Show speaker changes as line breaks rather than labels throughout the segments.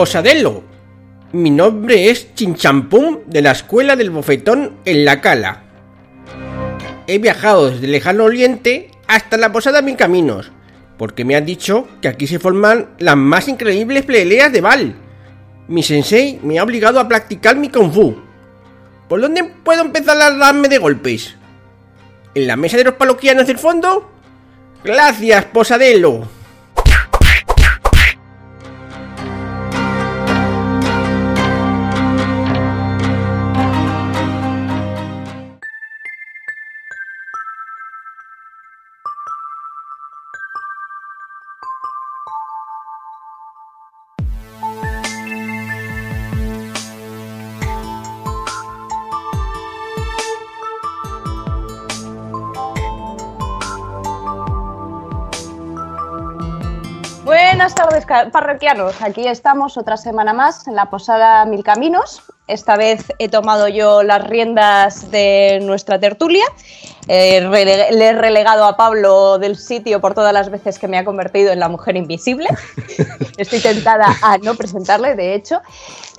Posadelo. Mi nombre es Chinchampum de la Escuela del Bofetón en La Cala. He viajado desde el lejano oriente hasta la Posada Mil Caminos, porque me han dicho que aquí se forman las más increíbles peleas de Val. Mi sensei me ha obligado a practicar mi Kung Fu. ¿Por dónde puedo empezar a darme de golpes? ¿En la mesa de los paloquianos del fondo? Gracias, Posadelo.
Parroquianos. Aquí estamos otra semana más en la Posada Mil Caminos. Esta vez he tomado yo las riendas de nuestra tertulia. Eh, le he relegado a Pablo del sitio por todas las veces que me ha convertido en la mujer invisible. Estoy tentada a no presentarle, de hecho.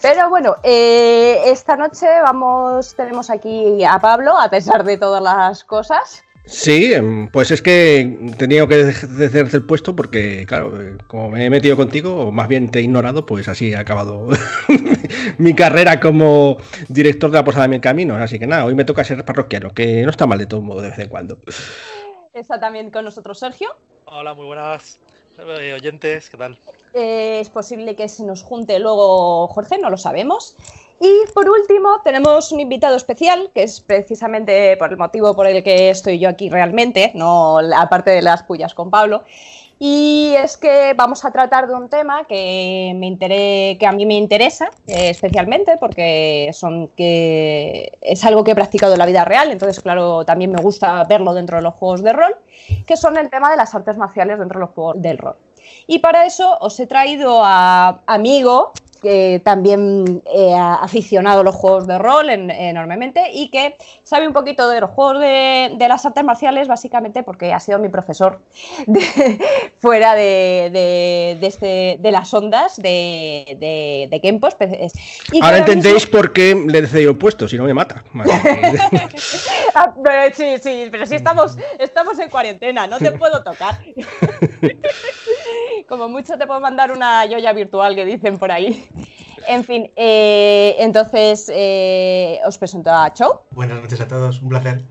Pero bueno, eh, esta noche vamos, tenemos aquí a Pablo, a pesar de todas las cosas.
Sí, em, pues es que he tenido que dejarte el puesto porque, claro, eh, como me he metido contigo, o más bien te he ignorado, pues así ha acabado mi carrera como director de la Posada de Mi Camino. Así que nada, hoy me toca ser parroquiano, que no está mal de todo modo de vez en cuando.
Está también con nosotros Sergio.
Hola, muy buenas eh, oyentes, ¿qué tal?
Eh, es posible que se nos junte luego Jorge, no lo sabemos. Y por último, tenemos un invitado especial, que es precisamente por el motivo por el que estoy yo aquí realmente, no aparte de las pullas con Pablo. Y es que vamos a tratar de un tema que, me que a mí me interesa eh, especialmente porque son que es algo que he practicado en la vida real, entonces claro, también me gusta verlo dentro de los juegos de rol, que son el tema de las artes marciales dentro de los juegos del rol. Y para eso os he traído a amigo, que también eh, ha aficionado a los juegos de rol enormemente y que sabe un poquito de los juegos de, las artes marciales, básicamente porque ha sido mi profesor fuera de, este, de, las ondas de, de, Kempos.
Ahora entendéis por qué le he decidido puesto, si no me mata.
Ah, sí, sí, pero si estamos, estamos en cuarentena, no te puedo tocar. Como mucho te puedo mandar una joya virtual que dicen por ahí. En fin, eh, entonces eh, os presento a Chow.
Buenas noches a todos, un placer.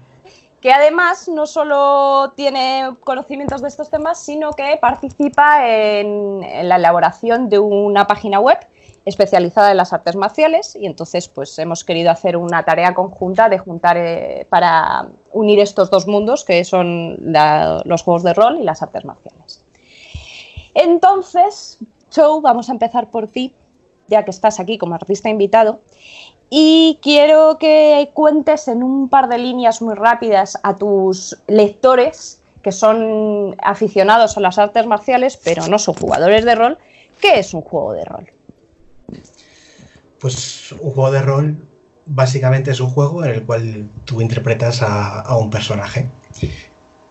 Que además no solo tiene conocimientos de estos temas, sino que participa en, la elaboración de una página web especializada en las artes marciales y entonces pues hemos querido hacer una tarea conjunta de juntar eh, para unir estos dos mundos que son los juegos de rol y las artes marciales. Entonces, Chow, vamos a empezar por ti ya que estás aquí como artista invitado. Y quiero que cuentes en un par de líneas muy rápidas a tus lectores, que son aficionados a las artes marciales, pero no son jugadores de rol, ¿qué es un juego de rol?
Pues un juego de rol básicamente es un juego en el cual tú interpretas a, un personaje.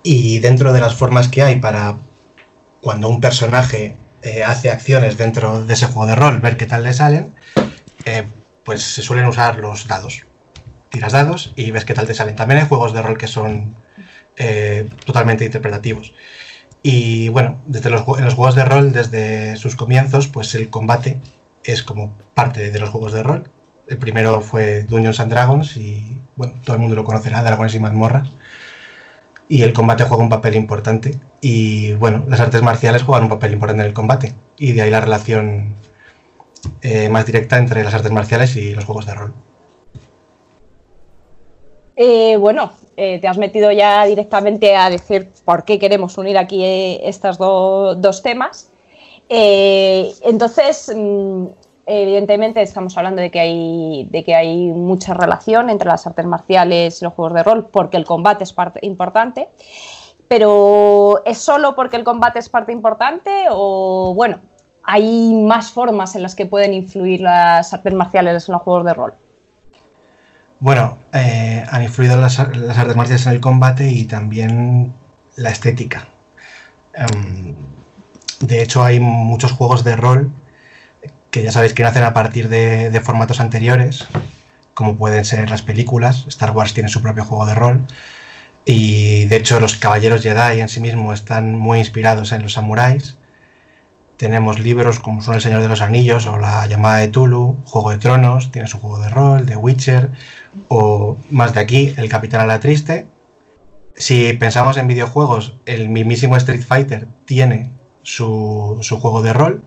Y dentro de las formas que hay para cuando un personaje eh, hace acciones dentro de ese juego de rol, ver qué tal le salen, eh, pues se suelen usar los dados. Tiras dados y ves qué tal te salen. También hay juegos de rol que son eh, totalmente interpretativos. Y bueno, desde los, en los juegos de rol, desde sus comienzos, pues el combate es como parte de los juegos de rol. El primero fue Dungeons and Dragons y bueno, todo el mundo lo conocerá, Dragones y mazmorras y el combate juega un papel importante. Y bueno, las artes marciales juegan un papel importante en el combate. Y de ahí la relación eh, más directa entre las artes marciales y los juegos de rol.
Eh, bueno, eh, te has metido ya directamente a decir por qué queremos unir aquí estos dos temas. entonces, mm, evidentemente estamos hablando de que hay de que hay mucha relación entre las artes marciales y los juegos de rol porque el combate es parte importante pero es solo porque el combate es parte importante o bueno hay más formas en las que pueden influir las artes marciales en los juegos de rol
bueno eh, han influido las, artes marciales en el combate y también la estética. Em, de hecho hay muchos juegos de rol que ya sabéis que nacen a partir de, formatos anteriores, como pueden ser las películas. Star Wars tiene su propio juego de rol. Y de hecho los caballeros Jedi en sí mismos están muy inspirados en los samuráis. Tenemos libros como son El Señor de los Anillos o La llamada de Tulu, Juego de Tronos, tiene su juego de rol, The Witcher, o más de aquí, El Capitán a la Triste. Si pensamos en videojuegos, el mismísimo Street Fighter tiene su, su juego de rol,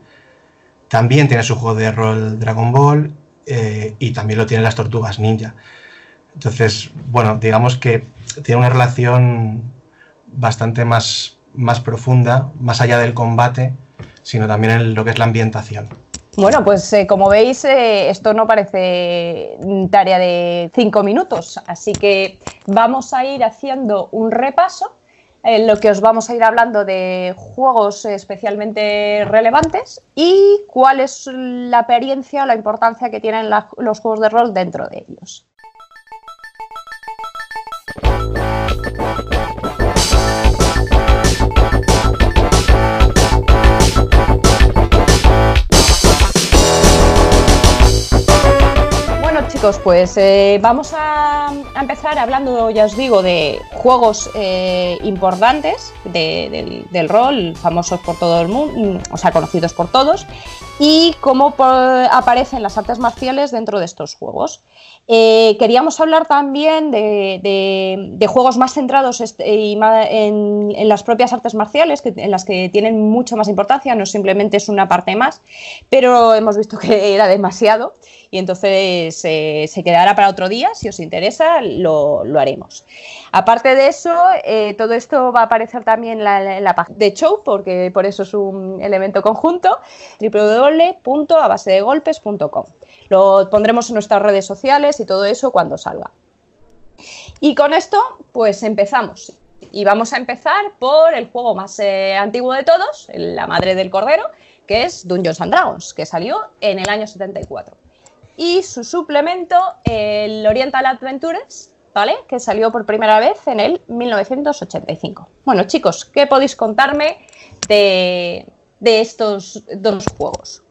también tiene su juego de rol Dragon Ball eh, y también lo tienen las Tortugas Ninja. Entonces, bueno, digamos que tiene una relación bastante más, más profunda, más allá del combate, sino también en lo que es la ambientación.
Bueno, pues eh, como veis, eh, esto no parece tarea de cinco minutos, así que vamos a ir haciendo un repaso en lo que os vamos a ir hablando de juegos especialmente relevantes y cuál es la experiencia o la importancia que tienen los juegos de rol dentro de ellos. Pues eh, vamos a, empezar hablando, ya os digo, de juegos eh, importantes de- del, rol, famosos por todo el mundo, o sea, conocidos por todos, y cómo po- aparecen las artes marciales dentro de estos juegos. Eh, queríamos hablar también de, juegos más centrados est- y ma- en, las propias artes marciales, en las que tienen mucho más importancia, no simplemente es una parte más, pero hemos visto que era demasiado y entonces eh, se quedará para otro día. Si os interesa, lo, haremos. Aparte de eso, eh, todo esto va a aparecer también en la, en la página de Show, porque por eso es un elemento conjunto, www.abasedegolpes.com. Lo pondremos en nuestras redes sociales y todo eso cuando salga. Y con esto, pues empezamos. Y vamos a empezar por el juego más eh, antiguo de todos, la madre del cordero, que es Dungeons and Dragons, que salió en el año 74. Y su suplemento, el Oriental Adventures, ¿vale? Que salió por primera vez en el 1985. Bueno, chicos, ¿qué podéis contarme de, de estos dos juegos?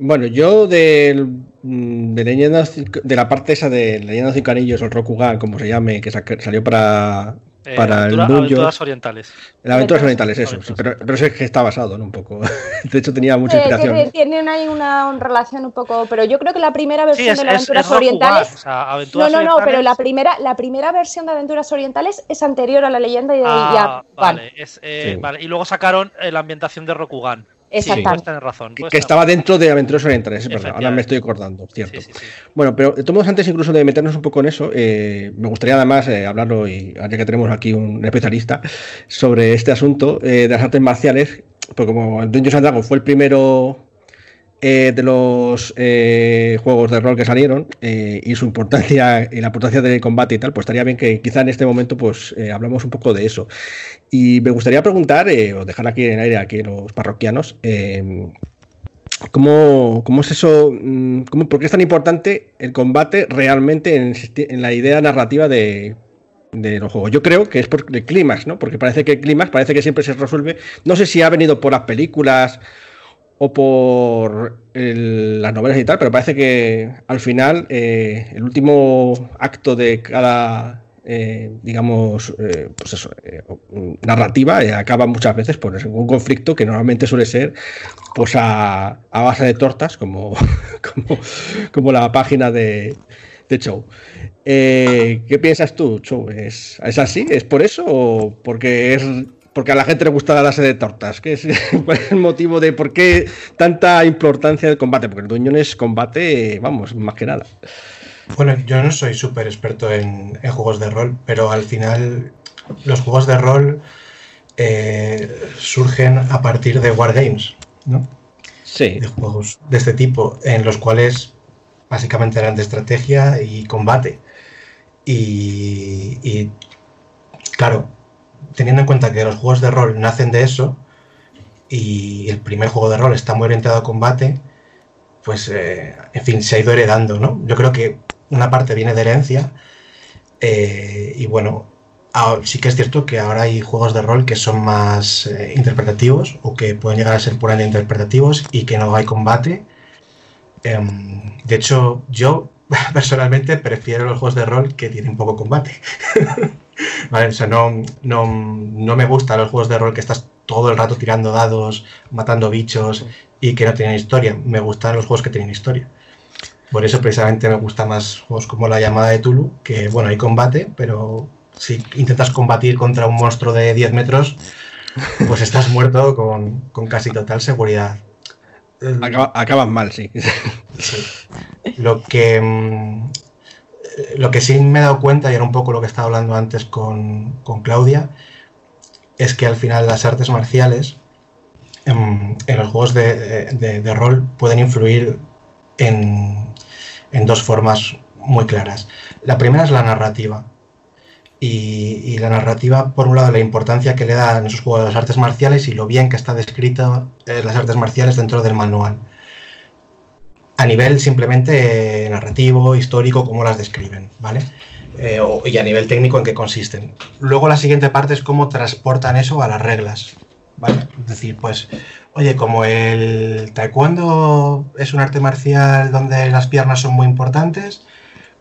Bueno, yo del, mm, de la parte esa de leyendas de Anillos o Rokugan, como se llame, que sa- salió para,
Eh,
para
aventura-
el
aventuras orientales.
En Aventuras Orientales, eso, sí, pero, pero es que está basado, ¿no? Un poco. De hecho, tenía mucha
Eh,
inspiración.
Tienen ahí una, una relación un poco, pero yo creo que la primera
Sí,
versión
es,
de las
es
Aventuras Orientales
o sea,
No,
aventuras
no, no, pero la primera, la primera versión de Aventuras Orientales es anterior a la leyenda y, y
Ah,
a
vale, es, eh,
Sí.
vale. Y luego sacaron eh, la ambientación de Rokugan. Sí,
Exactamente.
puedes tener razón.
Que,
tener
estaba dentro de Aventuras Orientales, es verdad. Ahora me estoy acordando, cierto.
Sí, sí, sí.
Bueno, pero de todos modos, antes incluso de meternos un poco en eso, eh, me gustaría además eh, hablarlo, y ya que tenemos aquí un especialista sobre este asunto eh, de las artes marciales, porque como Dungeons and Dragons fue el primero eh, de los eh, juegos de rol que salieron eh, y su importancia y la importancia del combate y tal, pues estaría bien que quizá en este momento pues hablamos un poco de eso. Y me gustaría preguntar, o dejar aquí en aire aquí los parroquianos, ¿Cómo, cómo es eso? mm, ¿Cómo, ¿Por qué es tan importante el combate realmente en, en la idea narrativa de, de los juegos? Yo creo que es por el clímax, ¿no? Porque parece que el clímax parece que siempre se resuelve. No sé si ha venido por las películas o por las novelas y tal, pero parece que al final eh, el último acto de cada, eh, digamos, eh, pues narrativa acaba muchas veces por un conflicto que normalmente suele ser pues a, a base de tortas, como, como, como la página de, de Show. ¿Qué piensas tú, Show? ¿Es, ¿Es así? ¿Es por eso o porque es porque a la gente le gusta la base de tortas? ¿Qué es, ¿Cuál es el motivo de por qué tanta importancia del combate? Porque el Dungeon es combate, vamos, más que nada.
Bueno, yo no soy súper experto en, en juegos de rol, pero al final los juegos de rol eh, surgen a partir de wargames, ¿no?
Sí,
De juegos de este tipo, en los cuales básicamente eran de estrategia y combate. Y, y, claro, teniendo en cuenta que los juegos de rol nacen de eso, y el primer juego de rol está muy orientado a combate, pues, eh, en fin, se ha ido heredando, ¿no? Yo creo que una parte viene de herencia, eh, y bueno, ahora- sí que es cierto que ahora hay juegos de rol que son más eh, interpretativos o que pueden llegar a ser puramente interpretativos y que no hay combate, Em, de hecho, yo personalmente prefiero los juegos de rol que tienen poco combate. ¿Vale? O sea, no, no, no, me gustan los juegos de rol que estás todo el rato tirando dados, matando bichos y que no tienen historia. Me gustan los juegos que tienen historia. Por eso precisamente me gustan más juegos como La llamada de Tulu, que bueno, hay combate, pero si intentas combatir contra un monstruo de 10 metros, pues estás muerto con, con casi total seguridad.
Acaba, mal, sí.
Lo que mm, lo que sí me he dado cuenta, y era un poco lo que estaba hablando antes con, Claudia, es que al final las artes marciales en, los juegos de, rol pueden influir en, en, dos formas muy claras. La primera es la narrativa. Y, la narrativa, por un lado, la importancia que le da en esos juegos de las artes marciales y lo bien que está descrita eh, las artes marciales dentro del manual. A nivel simplemente narrativo, histórico, cómo las describen, ¿vale? Eh, y a nivel técnico en qué consisten. Luego la siguiente parte es cómo transportan eso a las reglas, ¿vale? Es decir, pues, oye, como el taekwondo es un arte marcial donde las piernas son muy importantes,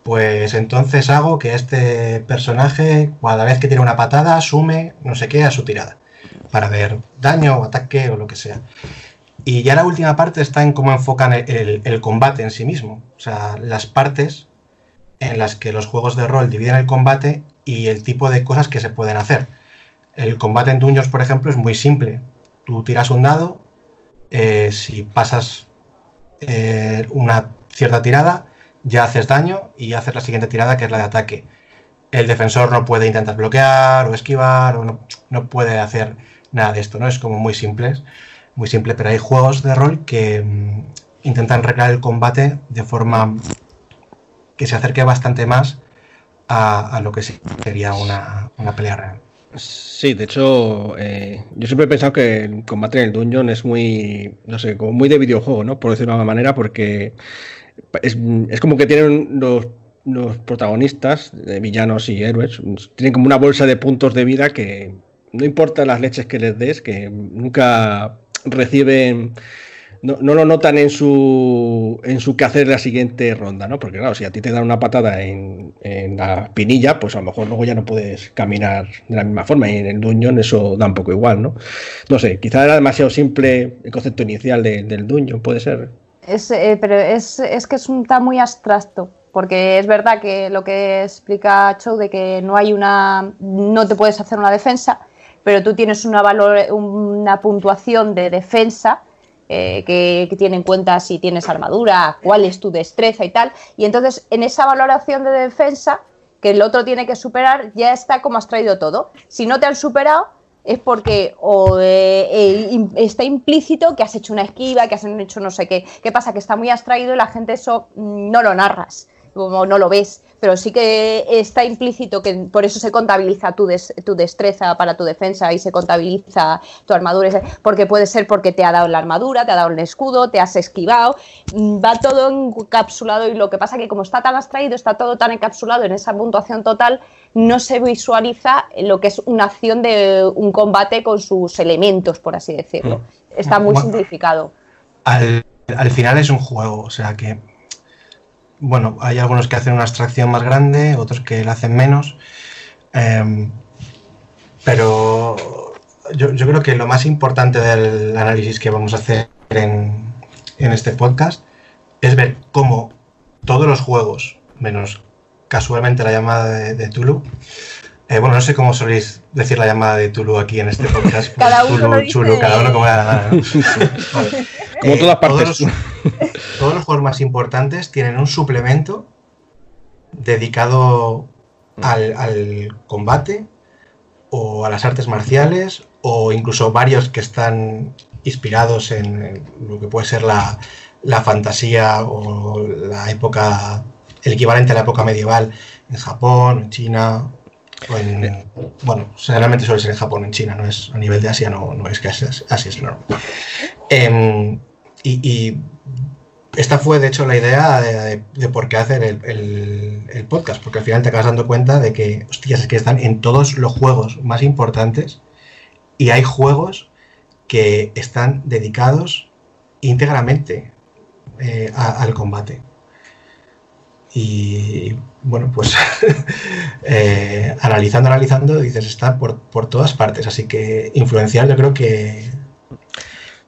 pues entonces hago que este personaje, cada vez que tiene una patada, sume no sé qué a su tirada, para ver daño o ataque o lo que sea. Y ya la última parte está en cómo enfocan el, combate en sí mismo, o sea, las partes en las que los juegos de rol dividen el combate y el tipo de cosas que se pueden hacer. El combate en Dungeons, por ejemplo, es muy simple. Tú tiras un dado, eh, si pasas eh, una cierta tirada, ya haces daño y haces la siguiente tirada que es la de ataque. El defensor no puede intentar bloquear o esquivar o no, puede hacer nada de esto, ¿no? Es como muy simple, muy simple, pero hay juegos de rol que mm, intentan recrear el combate de forma que se acerque bastante más a, lo que sería una, pelea real.
Sí, de hecho, eh, yo siempre he pensado que el combate en el dungeon es muy, no sé, como muy de videojuego, ¿no? Por decirlo de alguna manera, porque es, es como que tienen los, los protagonistas, villanos y héroes, tienen como una bolsa de puntos de vida que no importa las leches que les des, que nunca reciben no, no, lo notan en su en su quehacer la siguiente ronda, ¿no? Porque claro, si a ti te dan una patada en, la pinilla, pues a lo mejor luego ya no puedes caminar de la misma forma. Y en el dungeon eso da un poco igual, ¿no? No sé, quizá era demasiado simple el concepto inicial del dungeon, puede ser.
Es, eh, pero es, es, que es un está muy abstracto, porque es verdad que lo que explica Chow de que no hay una, no te puedes hacer una defensa, pero tú tienes una, valor, una puntuación de defensa eh, que, tiene en cuenta si tienes armadura, cuál es tu destreza y tal, y entonces en esa valoración de defensa que el otro tiene que superar ya está como has traído todo. Si no te han superado, es porque o eh, eh, está implícito que has hecho una esquiva, que has hecho no sé qué. ¿Qué pasa? Que está muy abstraído y la gente eso mm, no lo narras, como no lo ves pero sí que está implícito que por eso se contabiliza tu, tu destreza para tu defensa y se contabiliza tu armadura, porque puede ser porque te ha dado la armadura, te ha dado el escudo, te has esquivado, mm, va todo encapsulado y lo que pasa que como está tan abstraído, está todo tan encapsulado en esa puntuación total, no se visualiza lo que es una acción de un combate con sus elementos, por así decirlo. Mm. Está muy simplificado.
Al, al final es un juego, o sea que bueno, hay algunos que hacen una abstracción más grande, otros que la hacen menos. Em, pero yo, creo que lo más importante del análisis que vamos a hacer en, este podcast es ver cómo todos los juegos, menos casualmente la llamada de, Tulu, eh, bueno, no sé cómo soléis decir la llamada de Tulu aquí en este podcast.
cada uno Chulu,
cada uno como la gana.
Como todas eh, partes.
Todos los, juegos más importantes tienen un suplemento dedicado al, combate o a las artes marciales o incluso varios que están inspirados en lo que puede ser la, fantasía o la época, el equivalente a la época medieval en Japón, en China, en, bueno, generalmente suele ser en Japón, en China, no es a nivel de Asia, no, no es que así, es normal. Em, y, esta fue, de hecho, la idea de, por qué hacer el, podcast, porque al final te acabas dando cuenta de que, hostias, es que están en todos los juegos más importantes y hay juegos que están dedicados íntegramente eh, al combate. Y bueno, pues eh, analizando, analizando, dices, está por, por, todas partes. Así que influenciar, yo creo que,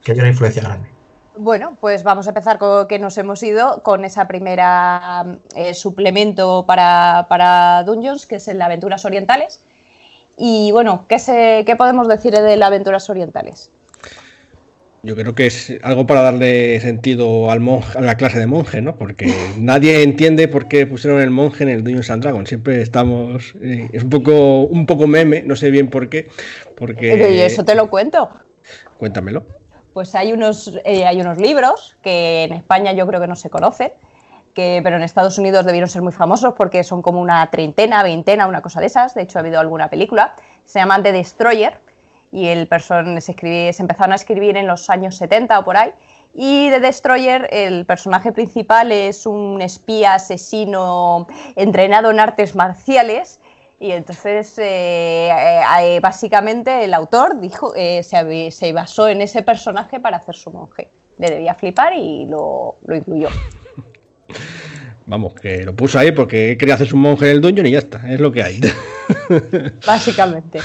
que hay una influencia grande.
Bueno, pues vamos a empezar con que nos hemos ido con esa primera eh, suplemento para, para, Dungeons, que es el Aventuras Orientales. Y bueno, ¿qué, se, ¿qué podemos decir de las Aventuras Orientales?
Yo creo que es algo para darle sentido al monje, a la clase de monje, ¿no? Porque nadie entiende por qué pusieron el monje en el Dungeons and Dragons. Siempre estamos. Eh, es un poco, un poco meme, no sé bien por qué. Porque,
Pero eso te lo cuento.
Cuéntamelo.
Pues hay unos, eh, hay unos libros que en España yo creo que no se conocen, que, pero en Estados Unidos debieron ser muy famosos porque son como una treintena, veintena, una cosa de esas. De hecho, ha habido alguna película. Se llaman The Destroyer y el person se, se empezaron a escribir en los años 70 o por ahí. Y The Destroyer, el personaje principal es un espía asesino entrenado en artes marciales. Y entonces, eh, eh, eh, básicamente, el autor dijo, se, se, basó en ese personaje para hacer su monje. Le debía flipar y lo, lo incluyó.
Vamos, que lo puso ahí porque quería hacer su monje del dungeon y ya está, es lo que hay.
Básicamente.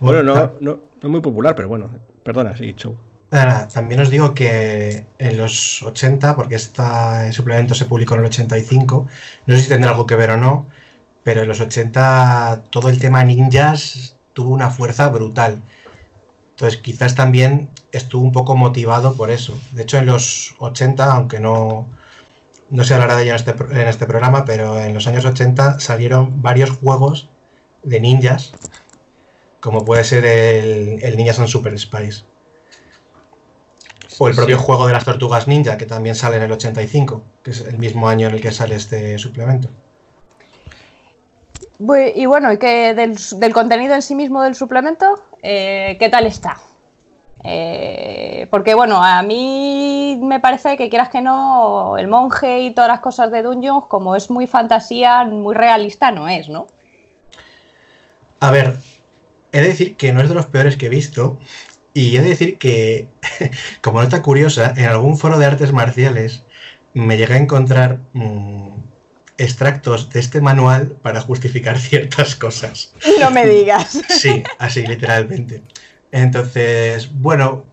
bueno, no, no, es muy popular, pero bueno, perdona, sí, show.
también os digo que en los 80, porque este suplemento se publicó en el 85, no sé si tendrá algo que ver o no, pero en los 80 todo el tema ninjas tuvo una fuerza brutal. Entonces quizás también estuvo un poco motivado por eso. De hecho, en los 80, aunque no, no se hablará de ello en este, en este programa, pero en los años 80 salieron varios juegos de ninjas, como puede ser el, el Ninjas and Super Spice. O el propio juego de las tortugas ninja, que también sale en el 85, que es el mismo año en el que sale este suplemento.
Y bueno, ¿y qué del, del contenido en sí mismo del suplemento? Eh, ¿Qué tal está? Eh, porque bueno, a mí me parece que quieras que no, el monje y todas las cosas de Dungeons, como es muy fantasía, muy realista, no es, ¿no?
A ver, he de decir que no es de los peores que he visto. Y he de decir que, como nota curiosa, en algún foro de artes marciales me llegué a encontrar mmm, extractos de este manual para justificar ciertas cosas.
No me digas.
Sí, así literalmente. Entonces, bueno,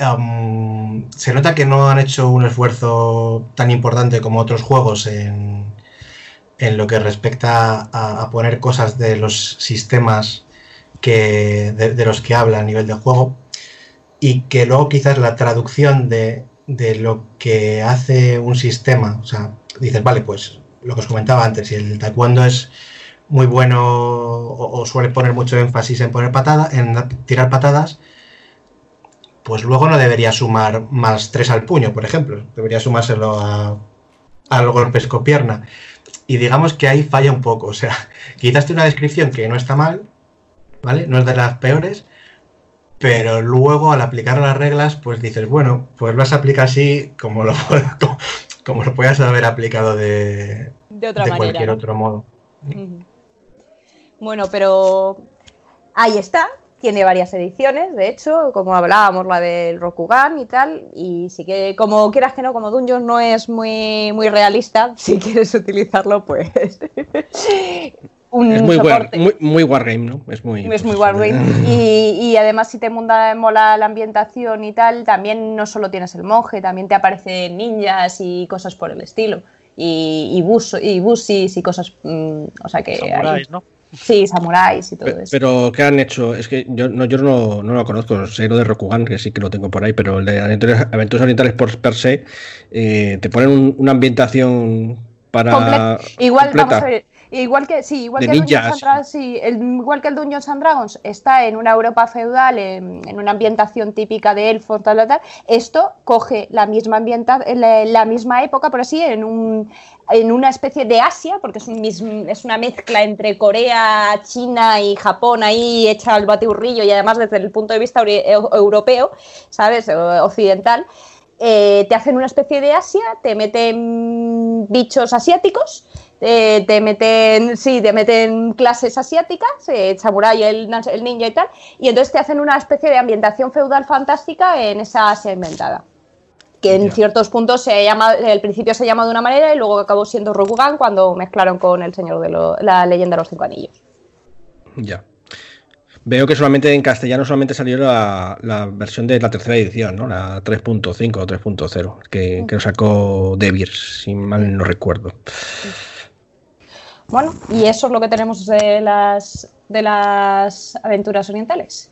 um, se nota que no han hecho un esfuerzo tan importante como otros juegos en, en lo que respecta a, poner cosas de los sistemas que, de, los que habla a nivel de juego y que luego quizás la traducción de, de lo que hace un sistema, o sea, dices, vale, pues lo que os comentaba antes, si el taekwondo es muy bueno o, o, suele poner mucho énfasis en poner patada, en tirar patadas, pues luego no debería sumar más tres al puño, por ejemplo. Debería sumárselo a, a los golpes con pierna. Y digamos que ahí falla un poco. O sea, quizás una descripción que no está mal, ¿vale? No es de las peores, pero luego al aplicar las reglas, pues dices, bueno, pues vas a aplicar así como lo, como, como lo puedas haber aplicado de,
de, otra
de
manera,
cualquier
¿no?
otro modo.
Uh -huh. Bueno, pero ahí está. Tiene varias ediciones, de hecho, como hablábamos, la del Rokugan y tal. Y sí que, como quieras que no, como Dungeon no es muy, muy realista, si quieres utilizarlo, pues.
un es muy, war, muy, muy, wargame, ¿no?
Es muy, es muy wargame. Y, y, además, si te munda, mola la ambientación y tal, también no solo tienes el monje, también te aparecen ninjas y cosas por el estilo. Y, y, bus, y busis y cosas. Mmm, o sea que.
Samuráis, ¿no?
Sí, samuráis y todo
pero,
eso.
Pero, ¿qué han hecho? Es que yo no, yo no, no lo conozco, sé lo de Rokugan, que sí que lo tengo por ahí, pero el de Aventuras, Aventuras Orientales por per se, eh, te ponen un, una ambientación para.
Comple igual, vamos a ver. Igual que, sí, igual, que el Dragons, sí, el, igual que el Dungeons and Dragons está en una Europa feudal, en, en una ambientación típica de elfos, tal, tal, tal, esto coge la misma ambientación, la, la, misma época, por así, en, un, en una especie de Asia, porque es, un, es una mezcla entre Corea, China y Japón ahí hecha al bateurrillo y además desde el punto de vista europeo, ¿sabes? Occidental. Eh, te hacen una especie de Asia, te meten bichos asiáticos, eh, te meten, sí, te meten clases asiáticas, eh, samurai, el, el, ninja y tal, y entonces te hacen una especie de ambientación feudal fantástica en esa Asia inventada. que en ciertos puntos se llama, al principio se llama de una manera y luego acabó siendo Rokugan cuando mezclaron con el Señor de la leyenda de los cinco anillos.
Ya. Veo que solamente en castellano solamente salió la, versión de la tercera edición, ¿no? La 3.5 o 3.0, que, que lo sacó Devir, si mal no recuerdo.
Bueno, y eso es lo que tenemos de las, de las aventuras orientales.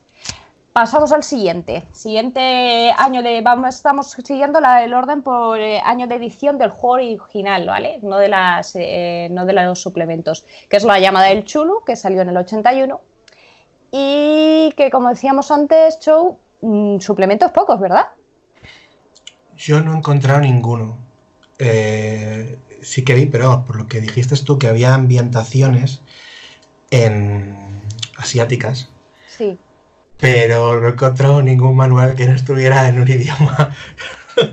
Pasamos al siguiente. Siguiente año de. Vamos, estamos siguiendo el orden por eh, año de edición del juego original, ¿vale? No de, las, eh, no de los suplementos. Que es la llamada del Chulu, que salió en el 81. Y que, como decíamos antes, Show, mm, suplementos pocos, ¿verdad?
Yo no he encontrado ninguno. Eh, sí que vi, pero por lo que dijiste tú, que había ambientaciones en asiáticas.
Sí
pero no he encontrado ningún manual que no estuviera en un idioma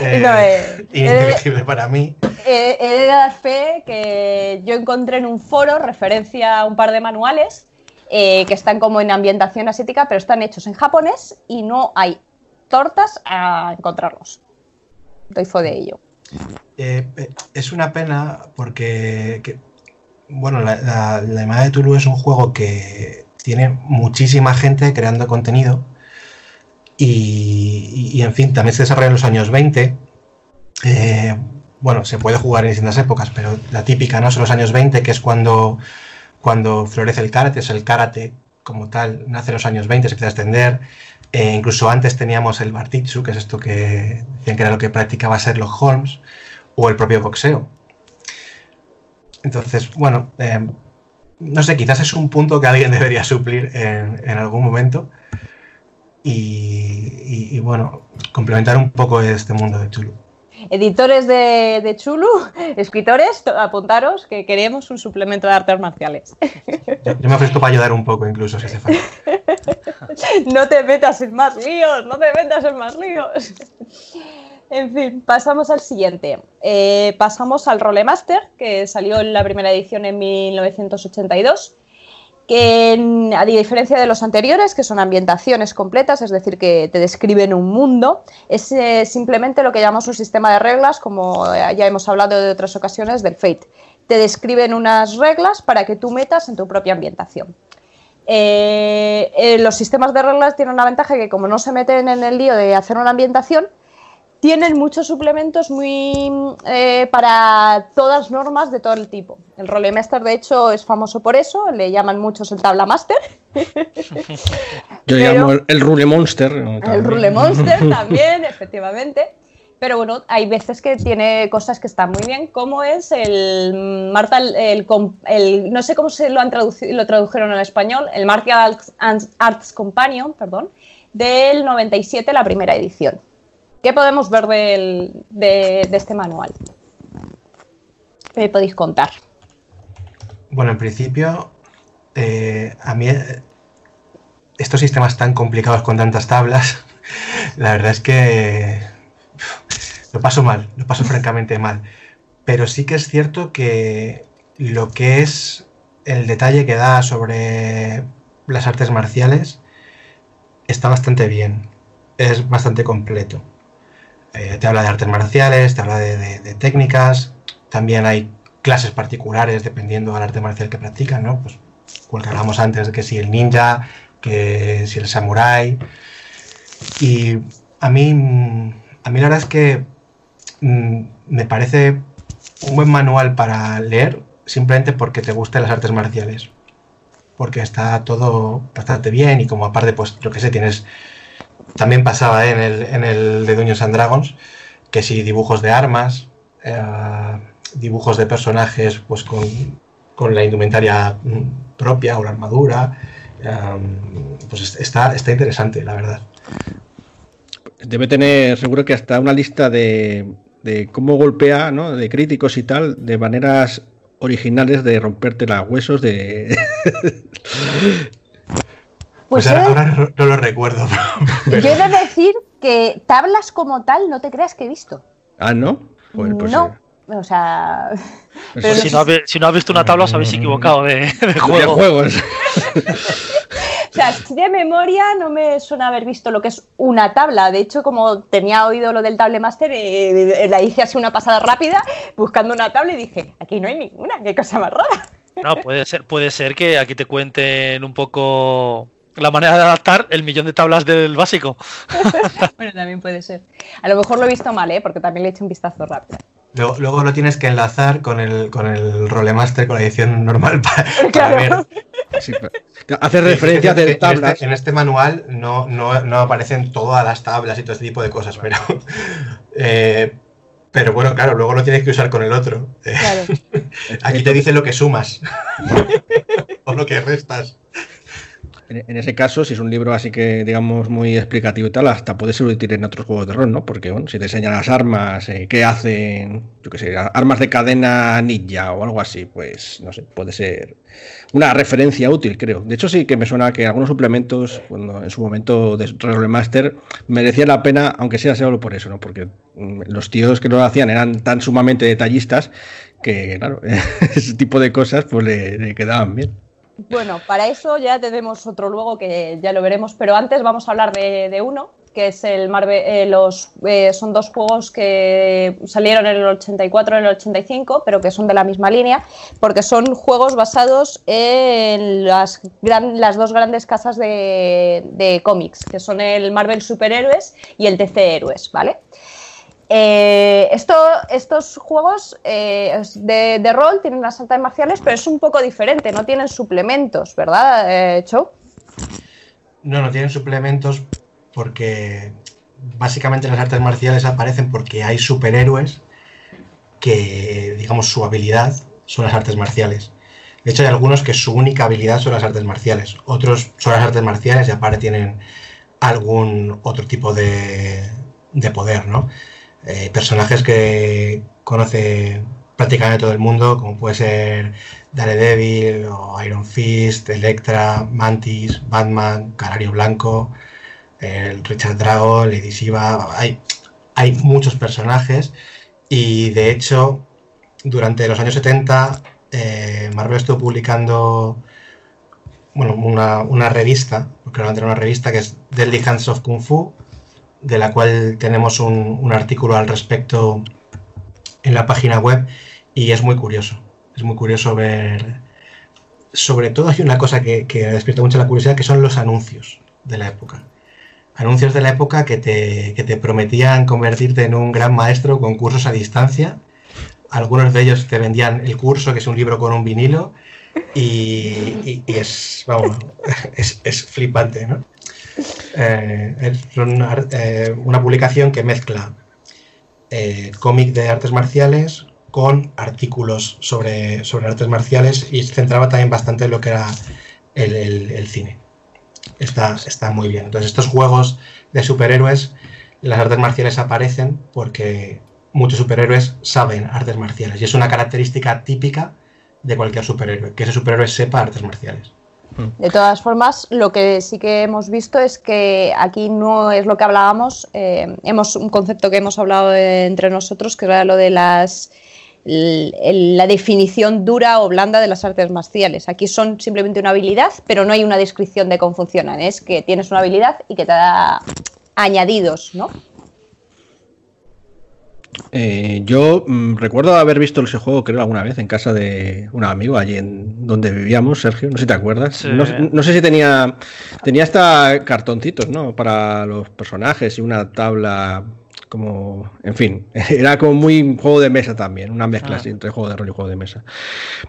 eh, eh, ininteligible para mí.
He de dar fe que yo encontré en un foro referencia a un par de manuales que están como en ambientación asiática, pero están hechos en japonés y no hay tortas a encontrarlos. Doy fe de ello.
es una pena porque, bueno, la, la, la de Tulu es un juego que tiene muchísima gente creando contenido y, en fin, también se desarrolla en los años 20. Eh, bueno, se puede jugar en distintas épocas, pero la típica, ¿no? Son los años 20, que es cuando, cuando florece el karate, es el karate como tal, nace en los años 20, se empieza a extender. Eh, incluso antes teníamos el Bartitsu, que es esto que decían que era lo que practicaba Sherlock Holmes, o el propio boxeo. Entonces, bueno, eh, no sé, quizás es un punto que alguien debería suplir en, algún momento. Y, bueno, complementar un poco este mundo de Chulu.
Editores de, Chulu, escritores, apuntaros que queremos un suplemento de artes marciales.
Yo, me ofrezco para ayudar un poco, incluso, si hace falta.
No te metas en más líos, no te metas en más líos. En fin, pasamos al siguiente. Eh, pasamos al Rolemaster, que salió en la primera edición en 1982, que a diferencia de los anteriores, que son ambientaciones completas, es decir, que te describen un mundo, es eh, simplemente lo que llamamos un sistema de reglas, como ya hemos hablado de otras ocasiones del Fate. Te describen unas reglas para que tú metas en tu propia ambientación. Eh, los sistemas de reglas tienen una ventaja que como no se meten en el lío de hacer una ambientación, tienen muchos suplementos muy eh, para todas normas de todo el tipo. El Rolemaster, de hecho, es famoso por eso, le llaman muchos el Tabla Master.
Yo llamo el, Rule Monster.
El Rule Monster también, efectivamente. Pero bueno, hay veces que tiene cosas que están muy bien, como es el Martial, el, no sé cómo se lo han traducido, lo tradujeron en español, el Martial Arts Companion, perdón, del 97, la primera edición. ¿Qué podemos ver de, este manual? ¿Qué podéis contar?
Bueno, en principio, eh, a mí estos sistemas tan complicados con tantas tablas, la verdad es que lo paso mal, lo paso francamente mal. Pero sí que es cierto que lo que es el detalle que da sobre las artes marciales está bastante bien, es bastante completo. Eh, te habla de artes marciales, te habla de, técnicas, también hay clases particulares dependiendo del arte marcial que practican, ¿no? Pues como que hablamos antes de que si el ninja, que si el samurái. Y a mí, a mí la verdad es que mm, me parece un buen manual para leer simplemente porque te gustan las artes marciales. Porque está todo bastante bien y como aparte, pues lo que sé, tienes también pasaba en, el, en el de Dungeons and Dragons, que si dibujos de armas, eh, dibujos de personajes pues con, la indumentaria propia o la armadura, eh, pues está, está interesante, la verdad.
Debe tener seguro que hasta una lista de, de cómo golpea, ¿no? de críticos y tal, de maneras originales de romperte los huesos, de...
Pues, pues ahora, no, lo recuerdo.
Yo he de decir que tablas como tal no te creas que he visto.
Ah, ¿no?
Pues, pues no. O sea.
Pues si, no has visto una tabla, os habéis equivocado de,
juegos.
O sea, de memoria no me suena haber visto lo que es una tabla. De hecho, como tenía oído lo del Table Master, eh, la hice así una pasada rápida buscando una tabla y dije, aquí no hay ninguna, qué cosa más rara.
No, puede ser, puede ser que aquí te cuenten un poco la manera de adaptar el millón de tablas del básico.
bueno, también puede ser. A lo mejor lo he visto mal, ¿eh? porque también le he hecho un vistazo rápido.
Luego, lo tienes que enlazar con el, con el Rolemaster, con la edición normal para, ver.
hace referencia de tablas.
Este, en este, manual no, no, aparecen todas las tablas y todo este tipo de cosas, pero, eh, pero bueno, claro, luego lo tienes que usar con el otro. Aquí te dice lo que sumas o lo que restas.
En, ese caso, si es un libro así que, digamos, muy explicativo y tal, hasta puede ser útil en otros juegos de rol, ¿no? Porque, bueno, si te enseñan las armas, eh, qué hacen, yo qué sé, armas de cadena ninja o algo así, pues, no sé, puede ser una referencia útil, creo. De hecho, sí que me suena que algunos suplementos, cuando en su momento de Role Master, merecían la pena, aunque sea solo por eso, ¿no? Porque mm, los tíos que lo hacían eran tan sumamente detallistas que, claro, ese tipo de cosas, pues le quedaban bien.
Bueno, para eso ya tenemos otro luego que ya lo veremos, pero antes vamos a hablar de, uno, que es el Marvel, eh, los, eh, son dos juegos que salieron en el 84 y en el 85, pero que son de la misma línea, porque son juegos basados en las, las dos grandes casas de, de cómics, que son el Marvel Superhéroes y el DC Héroes, ¿vale? Eh, esto, estos juegos eh, de, rol tienen las artes marciales, pero es un poco diferente, no tienen suplementos, ¿verdad, eh?
No, no tienen suplementos porque básicamente las artes marciales aparecen porque hay superhéroes que, digamos, su habilidad son las artes marciales. De hecho, hay algunos que su única habilidad son las artes marciales. Otros son las artes marciales y aparte tienen algún otro tipo de poder, ¿no? Eh, personajes que conoce prácticamente todo el mundo, como puede ser Daredevil Iron Fist, Electra, Mantis, Batman, Canario Blanco, Richard Dragon, Lady Shiva, hay, hay muchos personajes. Y de hecho durante los años 70 eh, Marvel estuvo publicando bueno, una, una revista, porque era una revista que es Deadly Hands of Kung Fu, de la cual tenemos un, artículo al respecto en la página web y es muy curioso. Es muy curioso ver. Sobre todo hay una cosa que, que despierta mucho la curiosidad, que son los anuncios de la época. Anuncios de la época que te, que te prometían convertirte en un gran maestro con cursos a distancia. Algunos de ellos te vendían el curso, que es un libro con un vinilo, y, es, es, es flipante, ¿no? Eh, es eh, una, publicación que mezcla eh, cómic de artes marciales con artículos sobre, sobre artes marciales y se centraba también bastante en lo que era el, cine. Está, está muy bien. Entonces estos juegos de superhéroes, las artes marciales aparecen porque muchos superhéroes saben artes marciales y es una característica típica de cualquier superhéroe, que ese superhéroe sepa artes marciales.
De todas formas, lo que sí que hemos visto es que aquí no es lo que hablábamos, eh, hemos un concepto que hemos hablado entre nosotros, que era lo de las la definición dura o blanda de las artes marciales. Aquí son simplemente una habilidad, pero no hay una descripción de cómo funcionan. Es que tienes una habilidad y que te da añadidos, ¿no?
Eh, yo mm, recuerdo haber visto ese juego, creo, alguna vez en casa de un amigo allí en donde vivíamos, Sergio. No sé si te acuerdas. No, sé si tenía. Tenía hasta cartoncitos, ¿no? Para los personajes y una tabla. Como. En fin. Era como muy juego de mesa también. Una mezcla ah. entre juego de rol y juego de mesa.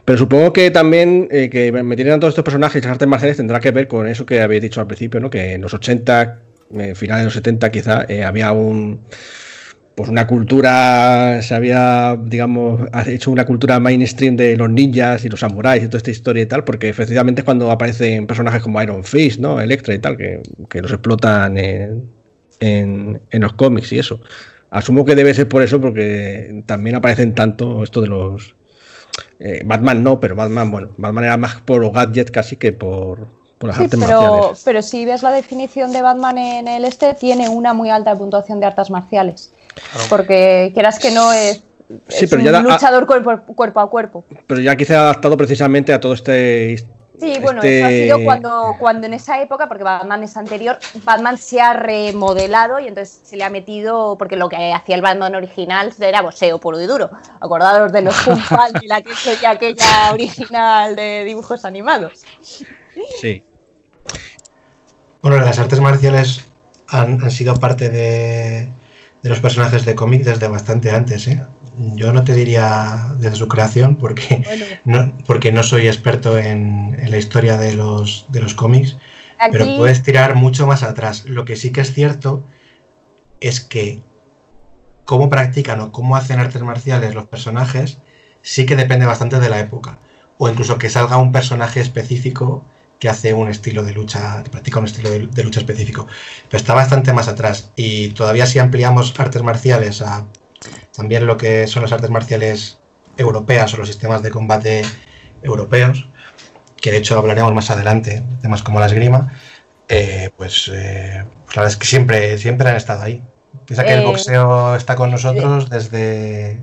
Pero supongo que también eh, que metieran todos estos personajes y las artes marciales tendrá que ver con eso que habéis dicho al principio, ¿no? Que en los 80, eh, finales de los 70 quizá, había un pues una cultura, se había, digamos, hecho una cultura mainstream de los ninjas y los samuráis y toda esta historia y tal, porque efectivamente es cuando aparecen personajes como Iron Fist, ¿no? Electra y tal, que, los explotan en, en, los cómics y eso. Asumo que debe ser por eso, porque también aparecen tanto esto de los... Eh, Batman no, pero Batman, bueno, Batman era más por los gadgets casi que por, artes
pero,
marciales.
Pero si ves la definición de Batman en el este, tiene una muy alta puntuación de artes marciales. Porque quieras que no es, un luchador cuerpo, a cuerpo.
Pero ya quizá adaptado precisamente a todo este
Sí, bueno, eso ha
Este-
sido cuando, cuando en esa época, porque Batman es anterior, Batman se ha remodelado y entonces se le ha metido, porque lo que hacía el Batman original era boxeo puro y duro. Acordados de los Pumpan y la que y aquella original de dibujos animados.
Sí.
Bueno, las artes marciales han, han sido parte de, de los personajes de cómic desde bastante antes. ¿eh? Yo no te diría desde su creación porque
Bueno,
no, porque no soy experto en, en la historia de los, de los cómics, pero puedes tirar mucho más atrás. Lo que sí que es cierto es que cómo practican o cómo hacen artes marciales los personajes sí que depende bastante de la época. O incluso que salga un personaje específico que hace un estilo de lucha, que practica un estilo de, de lucha específico. Pero está bastante más atrás. Y todavía si ampliamos artes marciales a también lo que son las artes marciales europeas o los sistemas de combate europeos, que de hecho hablaremos más adelante, temas como la esgrima, eh, pues, eh, pues la verdad es que siempre, siempre han estado ahí. Piensa que el
Eh,
boxeo está con nosotros desde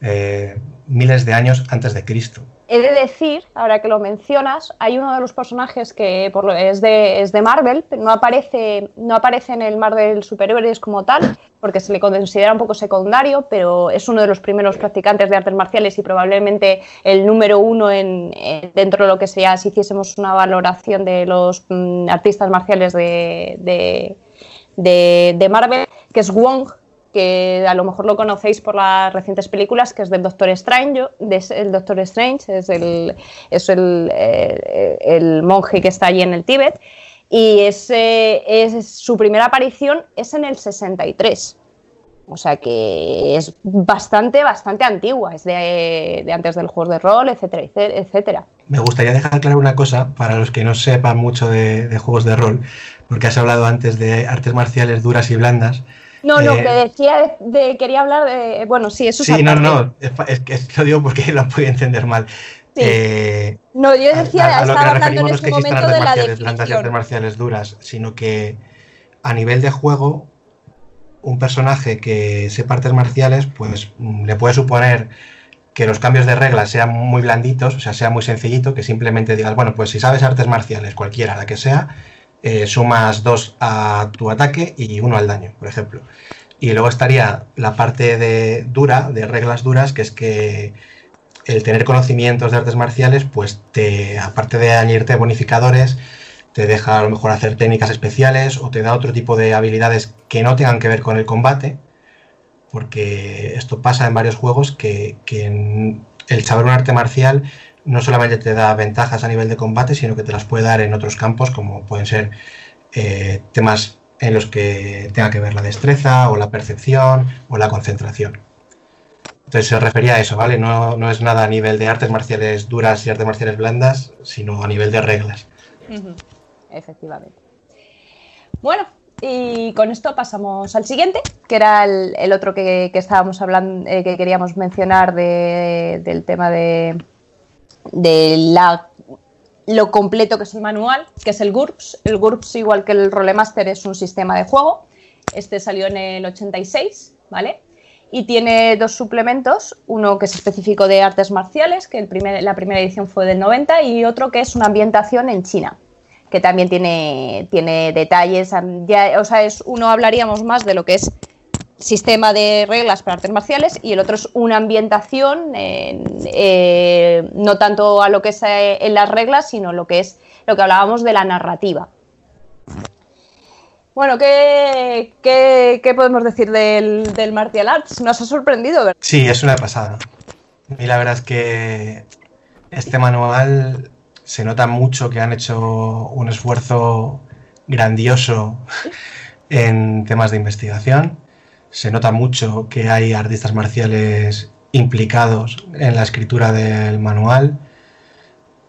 eh, miles de años antes de Cristo.
he de decir, ahora que lo mencionas, hay uno de los personajes que es, de, Marvel, pero no aparece, no aparece en el Marvel Superhéroes como tal, porque se le considera un poco secundario, pero es uno de los primeros practicantes de artes marciales y probablemente el número uno en, en- dentro de lo que sea, si hiciésemos una valoración de los mm, artistas marciales de- de Marvel, que es Wong, que a lo mejor lo conocéis por las recientes películas, que es del Doctor Strange, de- el Doctor Strange es el, es el, eh, el monje que está allí en el Tíbet, y es, eh, es- su primera aparición es en el 63. O sea que es bastante, bastante antigua, es de, de antes del juego de rol, etcétera, etcétera.
Me gustaría dejar claro una cosa para los que no sepan mucho de juegos de rol, porque has hablado antes de artes marciales duras y blandas.
No, no,
Eh,
que decía, de, quería hablar de, bueno, sí, eso es
Sí, no, no, es, que es lo digo porque lo puedo entender mal.
Sí.
Eh,
No, yo decía,
a, a
estaba hablando en
no es
ese
que
momento de la
blandas y artes
definición.
marciales duras, sino que a nivel de juego, un personaje que sepa artes marciales, pues mm, le puede suponer que los cambios de reglas sean muy blanditos, o sea, sea muy sencillito, que simplemente digas, bueno, pues si sabes artes marciales, cualquiera, la que sea, eh, sumas dos a tu ataque y uno al daño, por ejemplo. Y luego estaría la parte de dura, de reglas duras, que es que el tener conocimientos de artes marciales, pues te, aparte de añadirte bonificadores, te deja a lo mejor hacer técnicas especiales o te da otro tipo de habilidades que no tengan que ver con el combate, porque esto pasa en varios juegos que, que el saber un arte marcial no solamente te da ventajas a nivel de combate, sino que te las puede dar en otros campos, como pueden ser eh, temas en los que tenga que ver la destreza o la percepción o la concentración. Entonces se refería a eso, ¿vale? No, no es nada a nivel de artes marciales duras y artes marciales blandas, sino a nivel de reglas.
Efectivamente. Bueno, y con esto pasamos al siguiente, que era el, otro que, estábamos hablando, eh, que queríamos mencionar de- del tema de, de la, lo completo que es el manual, que es el GURPS. El GURPS, igual que el Rolemaster, es un sistema de juego. Este salió en el 86, ¿vale? Y tiene dos suplementos, uno que es específico de artes marciales, que el primer- la primera edición fue del 90, y otro que es una ambientación en China, que también tiene, tiene detalles. Ya, o sea, es, uno hablaríamos más de lo que es sistema de reglas para artes marciales y el otro es una ambientación, en, eh, no tanto a lo que es eh, en las reglas, sino lo que es lo que hablábamos de la narrativa. Bueno, ¿qué, qué- qué podemos decir del, del martial arts? Nos ha sorprendido, ¿verdad?
Sí, es una pasada. Y la verdad es que este manual se nota mucho que han hecho un esfuerzo grandioso en temas de investigación. Se nota mucho que hay artistas marciales implicados en la escritura del manual.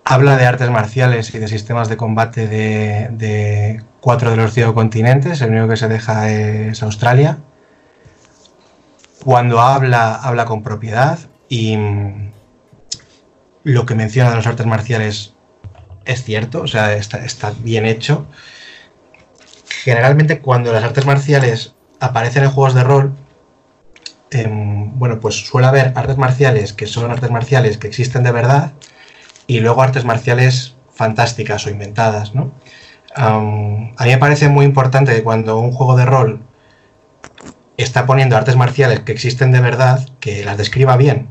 Habla de artes marciales y de sistemas de combate de, cuatro de los cinco continentes. El único que se deja es Australia. Cuando habla, habla con propiedad y mm, lo que menciona de las artes marciales es cierto, o sea, está, está bien hecho. Generalmente cuando las artes marciales aparecen en juegos de rol, em, bueno, pues suele haber artes marciales que son artes marciales que existen de verdad y luego artes marciales fantásticas o inventadas, ¿no? a mí me parece muy importante que cuando un juego de rol está poniendo artes marciales que existen de verdad, que las describa bien.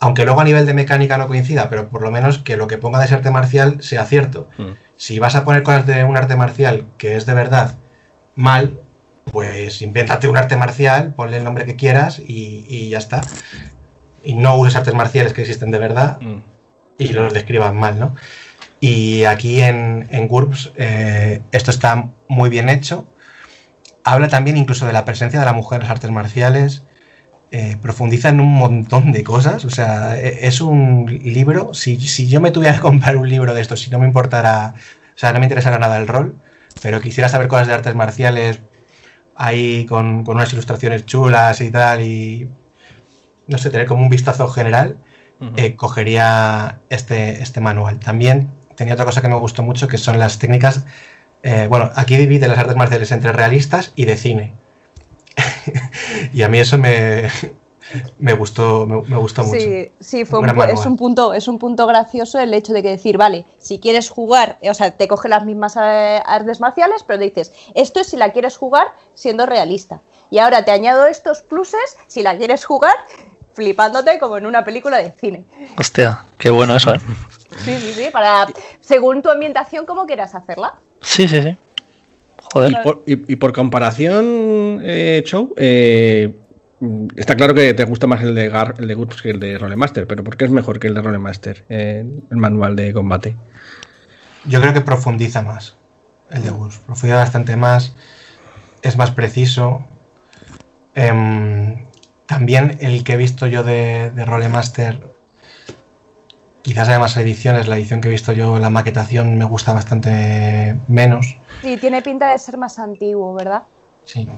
Aunque luego a nivel de mecánica no coincida, pero por lo menos que lo que ponga de ese arte marcial sea cierto. Mm. Si vas a poner cosas de un arte marcial que es de verdad mal, pues invéntate un arte marcial, ponle el nombre que quieras y, ya está. Y no uses artes marciales que existen de verdad mm. y los describas mal, ¿no? Y aquí en, en GURPS eh, esto está muy bien hecho habla también incluso de la presencia de la mujer en las artes marciales, eh, profundiza en un montón de cosas, o sea, e, es un libro, si, yo me tuviera que comprar un libro de esto, si no me importara, o sea, no me interesara nada el rol, pero quisiera saber cosas de artes marciales ahí con, unas ilustraciones chulas y tal, y no sé, tener como un vistazo general, eh, cogería este, este manual. También tenía otra cosa que me gustó mucho, que son las técnicas eh, bueno, aquí divide las artes marciales entre realistas y de cine. y a mí eso me, me gustó, me, gustó mucho.
Sí, sí fue es, un punto, es un punto gracioso el hecho de que decir, vale, si quieres jugar, o sea, te coge las mismas eh, artes marciales, pero dices, esto es si la quieres jugar siendo realista. Y ahora te añado estos pluses si la quieres jugar flipándote como en una película de cine.
Hostia, qué bueno eso, ¿eh?
Sí, sí, sí, para, según tu ambientación, como quieras hacerla.
Sí, sí, sí.
Joder. Y por, comparación, eh, Show, eh, está claro que te gusta más el de, Gar, el de que el de Rolemaster, pero ¿por qué es mejor que el de Rolemaster, eh, el manual de combate?
Yo creo que profundiza más el de Guts, profundiza bastante más, es más preciso. Em, también el que he visto yo de, de Rolemaster Quizás haya más ediciones, la edición que he visto yo, la maquetación me gusta bastante menos.
Sí, tiene pinta de ser más antiguo, ¿verdad?
Sí.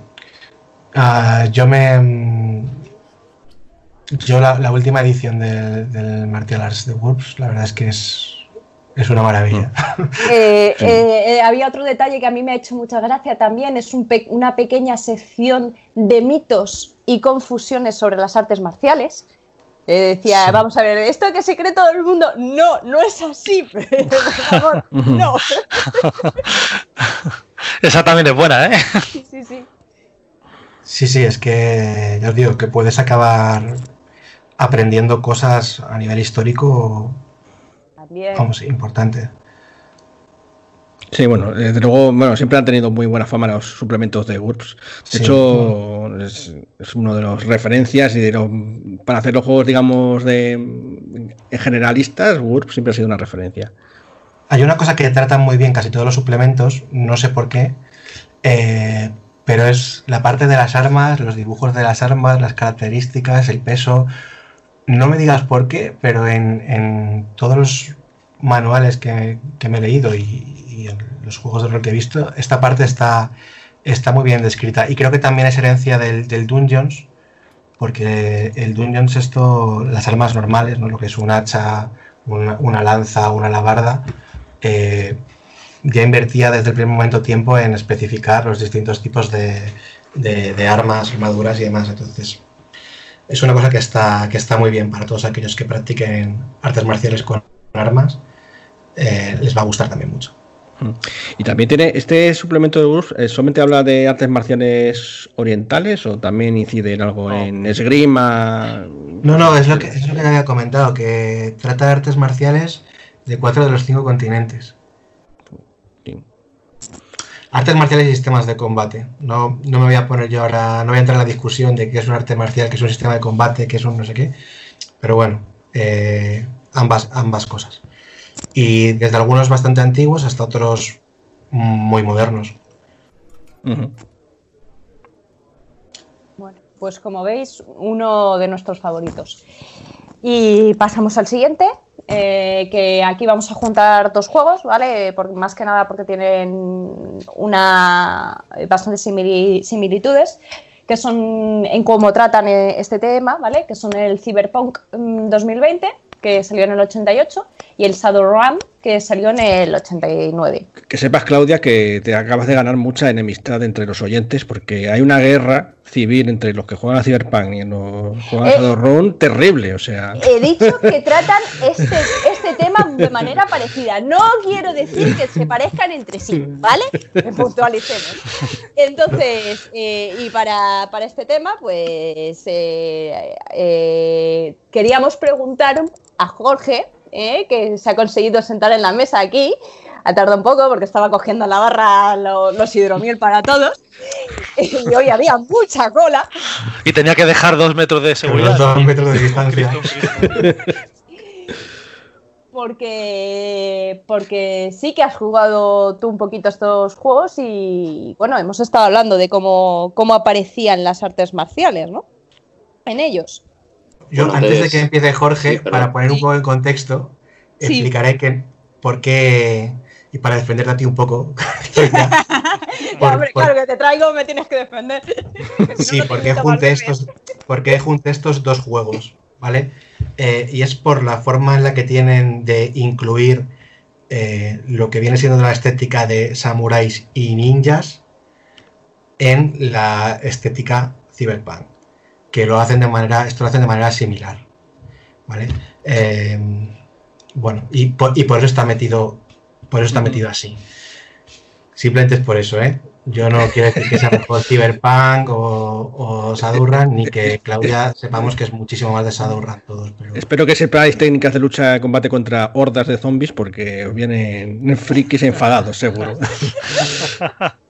Ah, yo me. Yo la, última edición del, Martial Arts de Wolves, la verdad es que es, es una maravilla.
Mm. Eh, eh, había otro detalle que a mí me ha hecho mucha gracia también, es una pequeña sección de mitos y confusiones sobre las artes marciales decía, vamos a ver, ¿esto que se cree todo el mundo? No, no es así, por favor, no.
Esa también es buena, ¿eh?
Sí, sí, sí.
Sí, sí, es que ya os digo que puedes acabar aprendiendo cosas a nivel histórico, También. vamos, importante.
Sí, bueno, desde luego, bueno, siempre han tenido muy buena fama los suplementos de GURPS. De hecho, es, uno de los referencias y de los, para hacer los juegos, digamos, de generalistas, GURPS siempre ha sido una referencia.
Hay una cosa que tratan muy bien casi todos los suplementos, no sé por qué, eh, pero es la parte de las armas, los dibujos de las armas, las características, el peso. No me digas por qué, pero en, todos los manuales que, que me he leído y, y en los juegos de rol que he visto, esta parte está, está muy bien descrita. Y creo que también es herencia del, del Dungeons, porque el Dungeons esto, las armas normales, ¿no? lo que es un hacha, una, lanza, una alabarda, eh, ya invertía desde el primer momento tiempo en especificar los distintos tipos de, de, armas, armaduras y demás. Entonces, es una cosa que está, que está muy bien para todos aquellos que practiquen artes marciales con armas. Eh, les va a gustar también mucho.
Y también tiene, este suplemento de Wolf, eh, ¿solamente habla de artes marciales orientales o también incide en algo en esgrima?
No, no, es lo, que, es lo que había comentado, que trata de artes marciales de cuatro de los cinco continentes. Artes marciales y sistemas de combate. No, no me voy a poner yo ahora, no voy a entrar en la discusión de qué es un arte marcial, qué es un sistema de combate, qué es un no sé qué. Pero bueno, eh, ambas, ambas cosas y desde algunos bastante antiguos hasta otros muy modernos.
Bueno, pues como veis, uno de nuestros favoritos. Y pasamos al siguiente, eh, que aquí vamos a juntar dos juegos, ¿vale? más que nada porque tienen una bastantes similitudes, que son en cómo tratan eh, este tema, ¿vale? Que son el Cyberpunk 2020 mm, que salió en el 88, y el Shadowrun, que salió en el 89.
Que sepas, Claudia, que te acabas de ganar mucha enemistad entre los oyentes porque hay una guerra civil entre los que juegan a Cyberpunk y los que juegan a
Eh,
Shadowrun terrible, o sea...
He dicho que tratan este, este tema de manera parecida. No quiero decir que se parezcan entre sí, ¿vale? Puntualicemos. Entonces, eh, y para, para este tema, pues eh, eh, queríamos preguntar a Jorge, eh, que se ha conseguido sentar en la mesa aquí. Ha tardado un poco porque estaba cogiendo a la barra lo- los hidromiel para todos. Y hoy había mucha cola.
Y tenía que dejar dos metros de seguridad.
dos metros de distancia.
porque, porque sí que has jugado tú un poquito estos juegos y bueno, hemos estado hablando de cómo, cómo aparecían las artes marciales, ¿no? En ellos.
Yo,
Bueno,
antes de que empiece Jorge,
Sí,
para poner un poco en contexto,
Sí.
explicaré que por qué, y para defenderte a ti un poco,
hombre,
por-
claro que te traigo, me tienes que defender.
Sí,
no,
porque junté estos, porque junté estos dos juegos, ¿vale? Eh, y es por la forma en la que tienen de incluir eh, lo que viene siendo la estética de samuráis y ninjas en la estética cyberpunk, que lo hacen de manera, esto lo hacen de manera similar, ¿vale? Eh, bueno, y por, y por eso está metido, por eso está metido así. Simplemente es por eso, ¿eh? Yo no quiero decir que sea mejor Cyberpunk o, o ni que Claudia sepamos que es muchísimo más de Shadowrun todos, pero
Espero que sepáis técnicas de lucha de combate contra hordas de zombies porque os vienen frikis enfadados, seguro.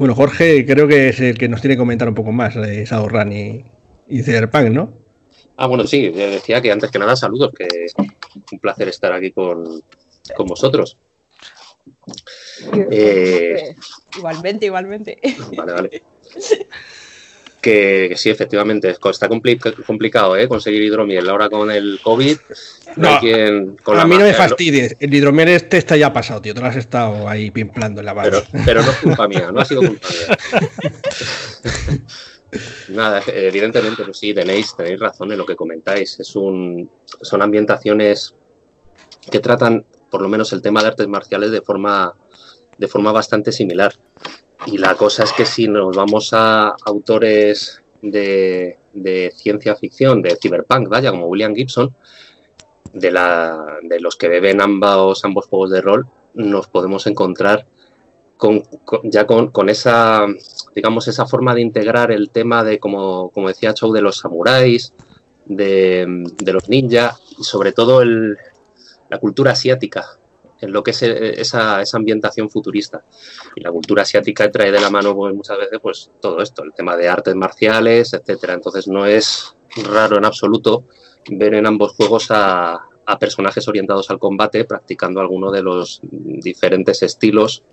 bueno, Jorge creo que es el que nos tiene que comentar un poco más de Shadowrun y, y Cyberpunk, ¿no?
Ah, bueno, sí, eh, decía que antes que nada saludos, que un placer estar aquí con, con vosotros. Eh,
Igualmente, igualmente.
Vale, vale. Que, que sí, efectivamente, es- está compli- complicado ¿eh? conseguir hidromiel. Ahora con el COVID, no, hay quien. Con
a
la
mí no me fastidies. El hidromiel este está ya pasado, tío. Te lo has estado ahí pimplando en la
Pero,
barra.
pero no es culpa mía, no ha sido culpa mía. Nada, evidentemente, pues sí, tenéis, tenéis razón en lo que comentáis. Es un, son ambientaciones que tratan, por lo menos, el tema de artes marciales de forma, de forma bastante similar. Y la cosa es que si nos vamos a autores de, ciencia ficción, de cyberpunk, vaya, como William Gibson, de, los que beben ambos, ambos juegos de rol, nos podemos encontrar con, ya con, esa, digamos, esa forma de integrar el tema de, como, como decía Chow, de los samuráis, de, de los ninjas y sobre todo el, la cultura asiática, en lo que es eh, esa, esa ambientación futurista. Y la cultura asiática trae de la mano pues, muchas veces pues, todo esto, el tema de artes marciales, etcétera. Entonces no es raro en absoluto ver en ambos juegos a, a personajes orientados al combate practicando alguno de los diferentes estilos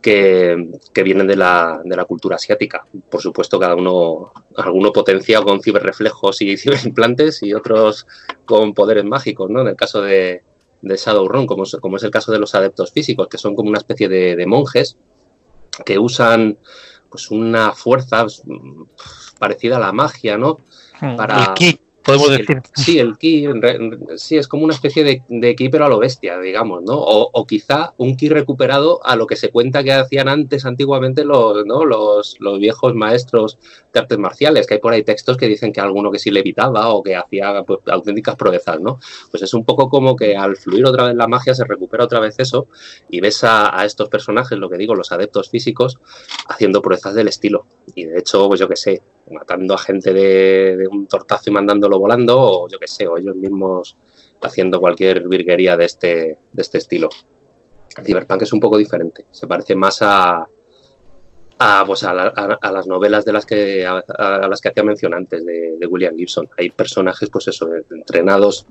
que, que vienen de la, de la cultura asiática. Por supuesto, cada uno, alguno potenciado con ciberreflejos y ciberimplantes y otros con poderes mágicos, ¿no? En el caso de, de Shadowrun, como es, como es el caso de los adeptos físicos, que son como una especie de, de monjes que usan pues una fuerza mm, parecida a la magia, ¿no? Para-
El ki, podemos
Sí,
decir.
el- sí, el ki, en re- en- sí, es como una especie de, de ki, pero a lo bestia, digamos, ¿no? O, o quizá un ki recuperado a lo que se cuenta que hacían antes, antiguamente, los, ¿no? los, los viejos maestros de artes marciales, que hay por ahí textos que dicen que alguno que sí levitaba o que hacía pues, auténticas proezas, ¿no? Pues es un poco como que al fluir otra vez la magia se recupera otra vez eso y ves a, a estos personajes, lo que digo, los adeptos físicos, haciendo proezas del estilo. Y de hecho, pues yo qué sé, matando a gente de, un tortazo y mandándolo volando, o yo qué sé, o ellos mismos haciendo cualquier virguería de este, de este estilo. Cyberpunk es un poco diferente, se parece más a, a, pues a, la- a- las novelas de las que, a, las que hacía mención antes de, de William Gibson. Hay personajes, pues eso, entrenados,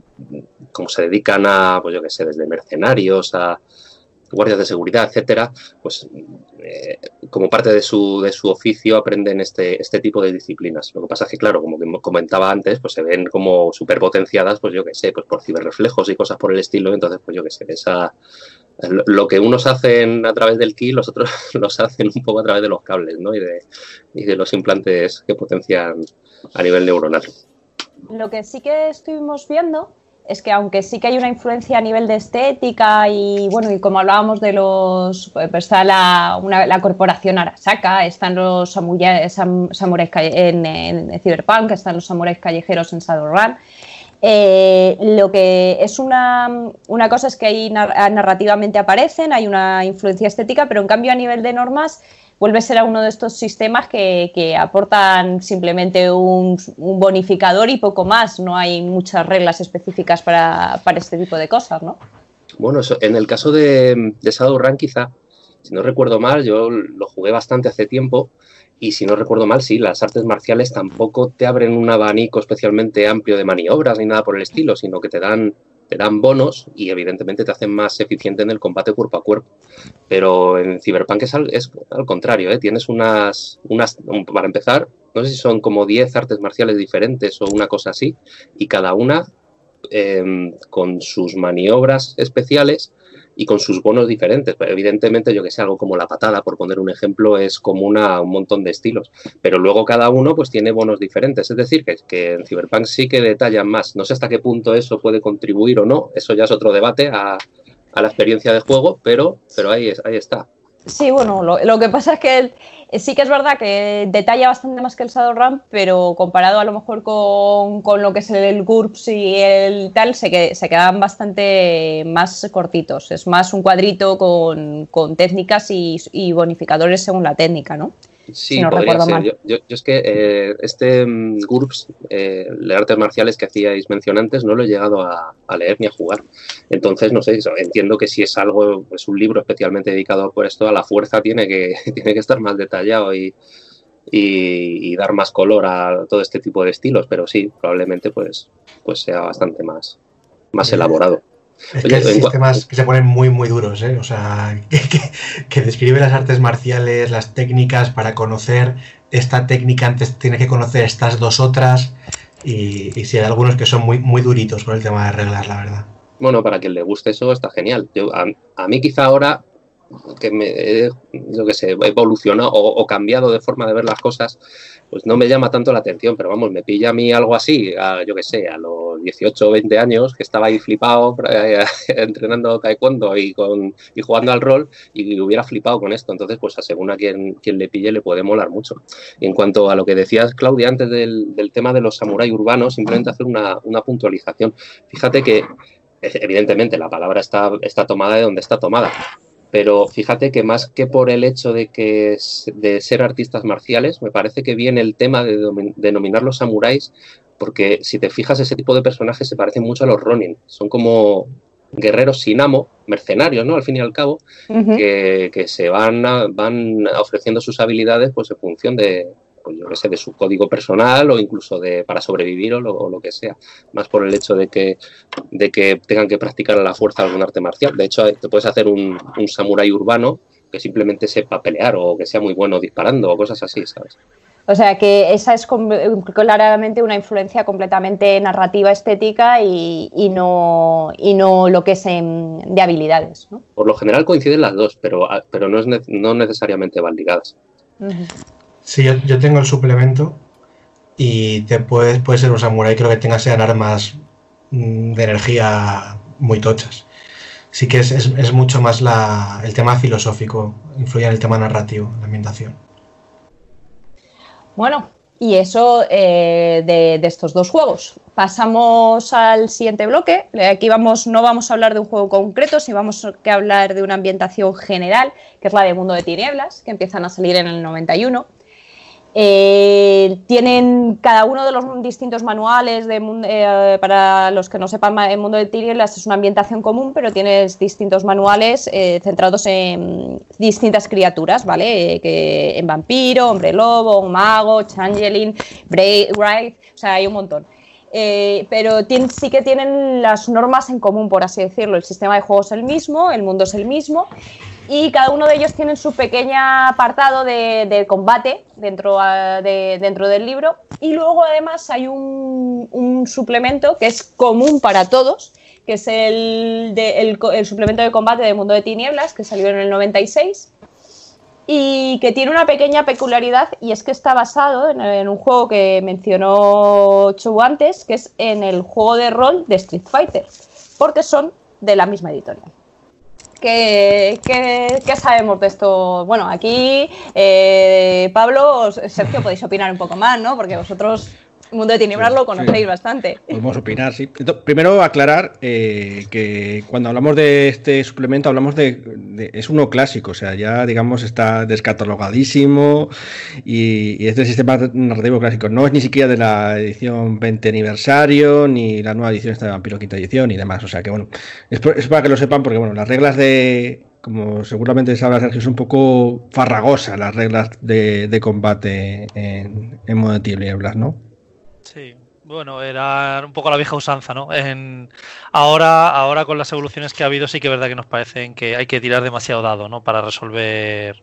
como se dedican a, pues yo qué sé, desde mercenarios a guardias de seguridad, etcétera, pues eh, como parte de su, de su oficio aprenden este, este tipo de disciplinas. Lo que pasa es que, claro, como comentaba antes, pues se ven como superpotenciadas, pues yo qué sé, pues por ciberreflejos y cosas por el estilo, entonces, pues yo qué sé, esa, lo que unos hacen a través del ki, los otros los hacen un poco a través de los cables, ¿no? Y de, y de los implantes que potencian a nivel neuronal.
Lo que sí que estuvimos viendo es que aunque sí que hay una influencia a nivel de estética y bueno, y como hablábamos de los, pues está la, la corporación Arasaka, están los samuráis, en, en, Cyberpunk, están los samuráis callejeros en Shadowrun. Eh, lo que es una, una, cosa es que ahí narrativamente aparecen, hay una influencia estética, pero en cambio a nivel de normas vuelve a ser uno de estos sistemas que, aportan simplemente un, bonificador y poco más. No hay muchas reglas específicas para, este tipo de cosas, ¿no?
Bueno, en el caso de, de Shadowrun quizá, si no recuerdo mal, yo lo jugué bastante hace tiempo y si no recuerdo mal, sí, las artes marciales tampoco te abren un abanico especialmente amplio de maniobras ni nada por el estilo, sino que te dan te dan bonos y evidentemente te hacen más eficiente en el combate cuerpo a cuerpo. Pero en Cyberpunk es al, contrario, ¿eh? tienes unas, unas, para empezar, no sé si son como 10 artes marciales diferentes o una cosa así, y cada una em, con sus maniobras especiales y con sus bonos diferentes. Pero evidentemente, yo que sé, algo como la patada, por poner un ejemplo, es como una, un montón de estilos. Pero luego cada uno pues tiene bonos diferentes. Es decir, que, que en Cyberpunk sí que detallan más. No sé hasta qué punto eso puede contribuir o no. Eso ya es otro debate a, a la experiencia de juego, pero, pero ahí, ahí está.
Sí, bueno, lo, que pasa es que sí que es verdad que detalla bastante más que el Shadowrun, pero comparado a lo mejor con, lo que es el GURPS y el tal, se, se quedan bastante más cortitos. Es más un cuadrito con, técnicas y, y, bonificadores según la técnica, ¿no?
Sí, podría ser. Yo, es que eh, este um, GURPS, eh, de artes marciales que hacíais mencionantes, no lo he llegado a, leer ni a jugar. Entonces, no sé, entiendo que si es algo, es un libro especialmente dedicado por esto, a la fuerza tiene que, tiene que estar más detallado y, y, dar más color a todo este tipo de estilos, pero sí, probablemente pues, pues sea bastante más, más elaborado.
Es que hay sistemas que se ponen muy, muy duros, ¿eh? O sea, que, describe las artes marciales, las técnicas para conocer esta técnica, antes tiene que conocer estas dos otras. Y, y sí, hay algunos que son muy, muy duritos con el tema de reglas, la verdad.
Bueno, para quien le guste eso está genial. Yo, a, a mí quizá ahora que me, yo que sé, evolucionado o, cambiado de forma de ver las cosas, pues no me llama tanto la atención, pero vamos, me pilla a mí algo así, yo que sé, a los 18 o 20 años, que estaba ahí flipado eh, entrenando taekwondo y, con, y jugando al rol y hubiera flipado con esto. Entonces, pues según a quien, quien le pille le puede molar mucho. en cuanto a lo que decías, Claudia, antes del, del tema de los samuráis urbanos, simplemente hacer una, una puntualización. Fíjate que evidentemente la palabra está, está tomada de donde está tomada, pero fíjate que más que por el hecho de que de ser artistas marciales, me parece que viene el tema de denominar los samuráis, porque si te fijas, ese tipo de personajes se parecen mucho a los Ronin. Son como guerreros sin amo, mercenarios, ¿no? Al fin y al cabo, que, que, se van, van ofreciendo sus habilidades pues en función de, pues yo qué sé, de su código personal o incluso de para sobrevivir o lo, que sea. Más por el hecho de que, de que tengan que practicar a la fuerza algún arte marcial. De hecho, te puedes hacer un, un samurái urbano que simplemente sepa pelear o que sea muy bueno disparando o cosas así, ¿sabes?
O sea que esa es claramente una influencia completamente narrativa, estética y, no, y no lo que es de habilidades. ¿no?
Por lo general coinciden las dos, pero, pero no, es no necesariamente van ligadas.
Sí, yo, tengo el suplemento y te puede, puede ser un samurai, creo que tenga sean armas mm, de energía muy tochas. Sí que es, mucho más la, el tema filosófico, influye en el tema narrativo, la ambientación.
Bueno, y eso eh, de, estos dos juegos. Pasamos al siguiente bloque. Aquí vamos, no vamos a hablar de un juego concreto, sino vamos a hablar de una ambientación general, que es la de Mundo de Tinieblas, que empiezan a salir en el 91. Eh, tienen cada uno de los distintos manuales de, eh, para los que no sepan el mundo de Tinieblas es una ambientación común, pero tienes distintos manuales eh, centrados en distintas criaturas, ¿vale? que en vampiro, hombre lobo, mago, changeling, brave, o sea, hay un montón. pero sí que tienen las normas en común, por así decirlo. El sistema de juego es el mismo, el mundo es el mismo y cada uno de ellos tiene su pequeño apartado de, combate dentro, ah, de, dentro del libro y luego además hay un, suplemento que es común para todos, que es el, el, suplemento de combate de Mundo de Tinieblas, que salió en el 96 y que tiene una pequeña peculiaridad y es que está basado en, un juego que mencionó Chu antes, que es en el juego de rol de Street Fighter, porque son de la misma editorial. ¿Qué, sabemos de esto? Bueno, aquí eh, Pablo, Sergio, podéis opinar un poco más, ¿no? Porque vosotros Mundo de Tinieblas lo conocéis bastante.
Podemos opinar, sí. Primero aclarar eh, que cuando hablamos de este suplemento hablamos de, es uno clásico, o sea, ya digamos está descatalogadísimo y, y es del sistema narrativo clásico. No es ni siquiera de la edición 20 aniversario ni la nueva edición esta de Vampiro quinta edición y demás. O sea que bueno, es, para que lo sepan porque bueno, las reglas de como seguramente sabrá Sergio, son un poco farragosas las reglas de, combate en, en modo de tinieblas, ¿no?
Bueno, era un poco la vieja usanza, ¿no? En, ahora, ahora con las evoluciones que ha habido, sí que es verdad que nos parecen que hay que tirar demasiado dado, ¿no? Para resolver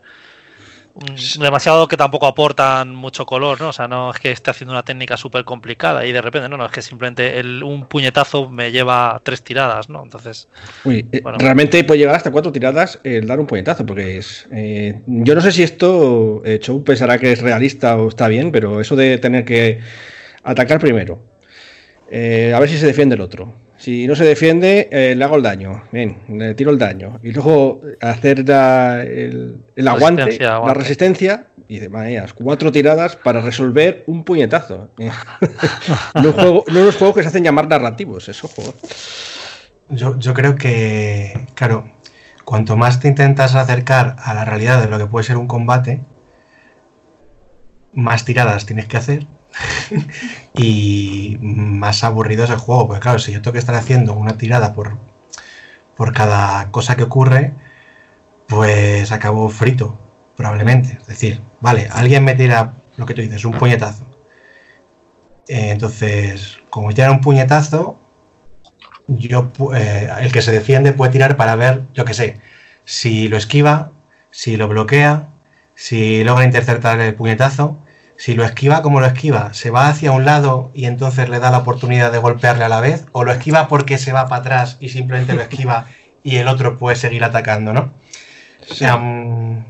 demasiado que tampoco aportan mucho color, ¿no? O sea, no es que esté haciendo una técnica súper complicada y de repente, no, no, es que simplemente un puñetazo me lleva tres tiradas, ¿no? Entonces.
Uy, eh, realmente puede llegar hasta cuatro tiradas el dar un puñetazo, porque es. Eh, yo no sé si esto, eh, Chow pensará que es realista o está bien, pero eso de tener que Atacar primero. Eh, a ver si se defiende el otro. Si no se defiende, eh, le hago el daño. Bien, le tiro el daño. Y luego hacer el, aguante, la resistencia. Y de maneras, cuatro tiradas para resolver un puñetazo. no, juego, no los juegos que se hacen llamar narrativos, eso juego.
Yo, yo creo que, claro, cuanto más te intentas acercar a la realidad de lo que puede ser un combate, más tiradas tienes que hacer y más aburrido es el juego, porque claro, si yo tengo que estar haciendo una tirada por, por cada cosa que ocurre, pues acabo frito, probablemente. Es decir, vale, alguien me tira lo que tú dices, un puñetazo. Eh, entonces, como era un puñetazo, yo eh, el que se defiende puede tirar para ver, yo qué sé, si lo esquiva, si lo bloquea, si logra interceptar el puñetazo, si lo esquiva, como lo esquiva? ¿Se va hacia un lado y entonces le da la oportunidad de golpearle a la vez? ¿O lo esquiva porque se va para atrás y simplemente lo esquiva y el otro puede seguir atacando, ¿no? O sea, mm,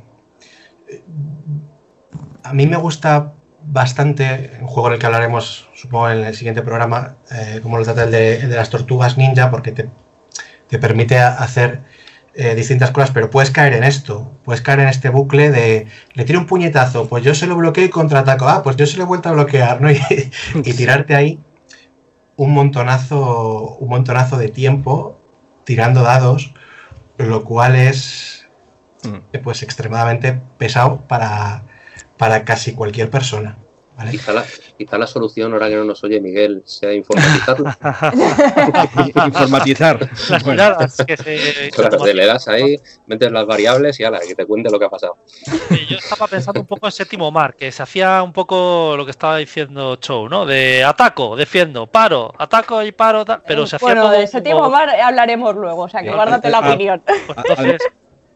a mí me gusta bastante un juego en el que hablaremos, supongo, en el siguiente programa, eh, como lo trata el de, las tortugas ninja, porque te, te permite hacer eh, distintas cosas, pero puedes caer en esto, puedes caer en este bucle de le tiro un puñetazo, pues yo se lo bloqueo y contraataco, ah, pues yo se lo he vuelto a bloquear, ¿no? Y, tirarte ahí un montonazo, un montonazo de tiempo tirando dados, lo cual es mm. pues extremadamente pesado para, para casi cualquier persona.
Quizá, la, solución, ahora que no nos oye Miguel, sea informatizarlo.
Informatizar.
le das ahí, metes las variables y ala, que te cuente lo que ha pasado.
yo estaba pensando un poco en séptimo mar, que se hacía un poco lo que estaba diciendo Chow, ¿no? De ataco, defiendo, paro, ataco y paro, pero se hacía
Bueno, de séptimo mar hablaremos luego, o sea que guárdate la opinión. Pues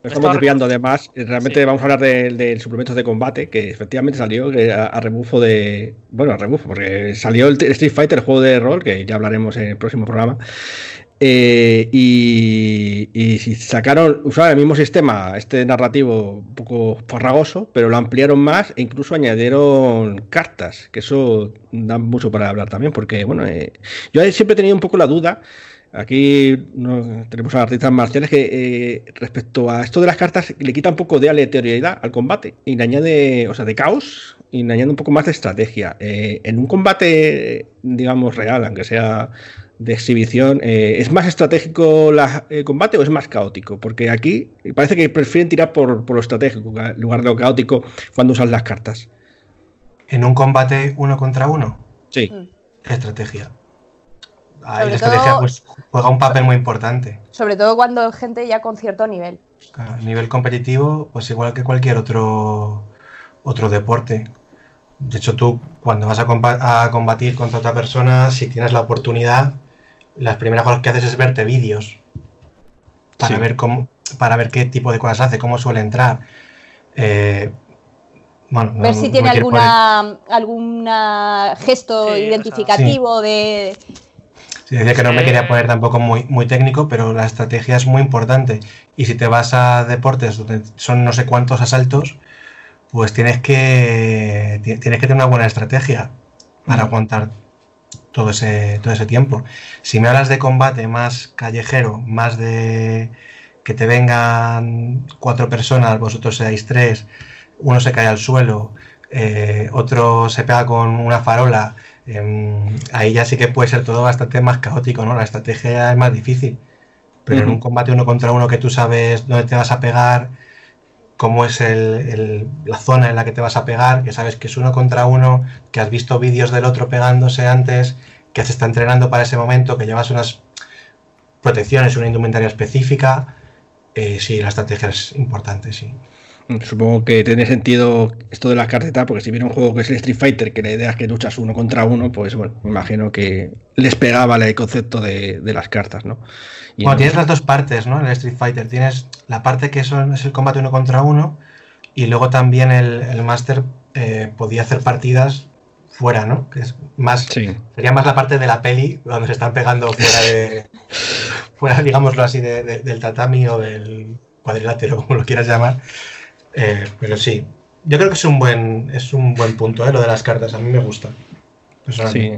estamos desviando además. Realmente vamos a hablar del de suplemento de combate, que efectivamente salió a, rebufo de. Bueno, a rebufo, porque salió el Street Fighter, el juego de rol, que ya hablaremos en el próximo programa. Eh, y, y, sacaron, usaron el mismo sistema, este narrativo un poco farragoso, pero lo ampliaron más e incluso añadieron cartas, que eso da mucho para hablar también, porque bueno, eh, yo siempre he tenido un poco la duda Aquí tenemos a artistas marciales que eh, respecto a esto de las cartas le quita un poco de aleatoriedad al combate y le añade, o sea, de caos y le añade un poco más de estrategia. Eh, en un combate, digamos, real, aunque sea de exhibición, eh, ¿es más estratégico el combate o es más caótico? Porque aquí parece que prefieren tirar por, por lo estratégico en lugar de lo caótico cuando usan las cartas.
¿En un combate uno contra uno?
Sí.
Estrategia la estrategia pues, juega un papel muy importante.
Sobre todo cuando gente ya con cierto nivel.
A nivel competitivo, pues igual que cualquier otro, otro deporte. De hecho, tú cuando vas a, combatir contra otra persona, si tienes la oportunidad, las primeras cosas que haces es verte vídeos para ver cómo, para ver qué tipo de cosas hace, cómo suele entrar. Eh,
ver si tiene alguna, alguna gesto identificativo de
decía que no me quería poner tampoco muy, muy técnico, pero la estrategia es muy importante. Y si te vas a deportes donde son no sé cuántos asaltos, pues tienes que, tienes que tener una buena estrategia para aguantar todo ese, todo ese tiempo. Si me hablas de combate más callejero, más de que te vengan cuatro personas, vosotros seáis tres, uno se cae al suelo, eh, otro se pega con una farola, em, ahí ya sí que puede ser todo bastante más caótico, ¿no? La estrategia es más difícil. Pero en un combate uno contra uno que tú sabes dónde te vas a pegar, cómo es la zona en la que te vas a pegar, que sabes que es uno contra uno, que has visto vídeos del otro pegándose antes, que se está entrenando para ese momento, que llevas unas protecciones, una indumentaria específica. Eh, sí, la estrategia es importante, sí.
Supongo que tiene sentido esto de las cartas, porque si viene un juego que es el Street Fighter, que la idea es que luchas uno contra uno, pues bueno, me imagino que les pegaba el concepto de, las cartas, ¿no?
bueno, tienes las dos partes, ¿no? En el Street Fighter tienes la parte que es el combate uno contra uno, y luego también el, el Master eh, podía hacer partidas fuera, ¿no? Que es más, sería más la parte de la peli donde se están pegando fuera de, fuera, digámoslo así, del tatami o del cuadrilátero, como lo quieras llamar eh, pero sí, yo creo que es un buen, es un buen punto, ¿eh? lo de las cartas, a mí me gusta.
Sí,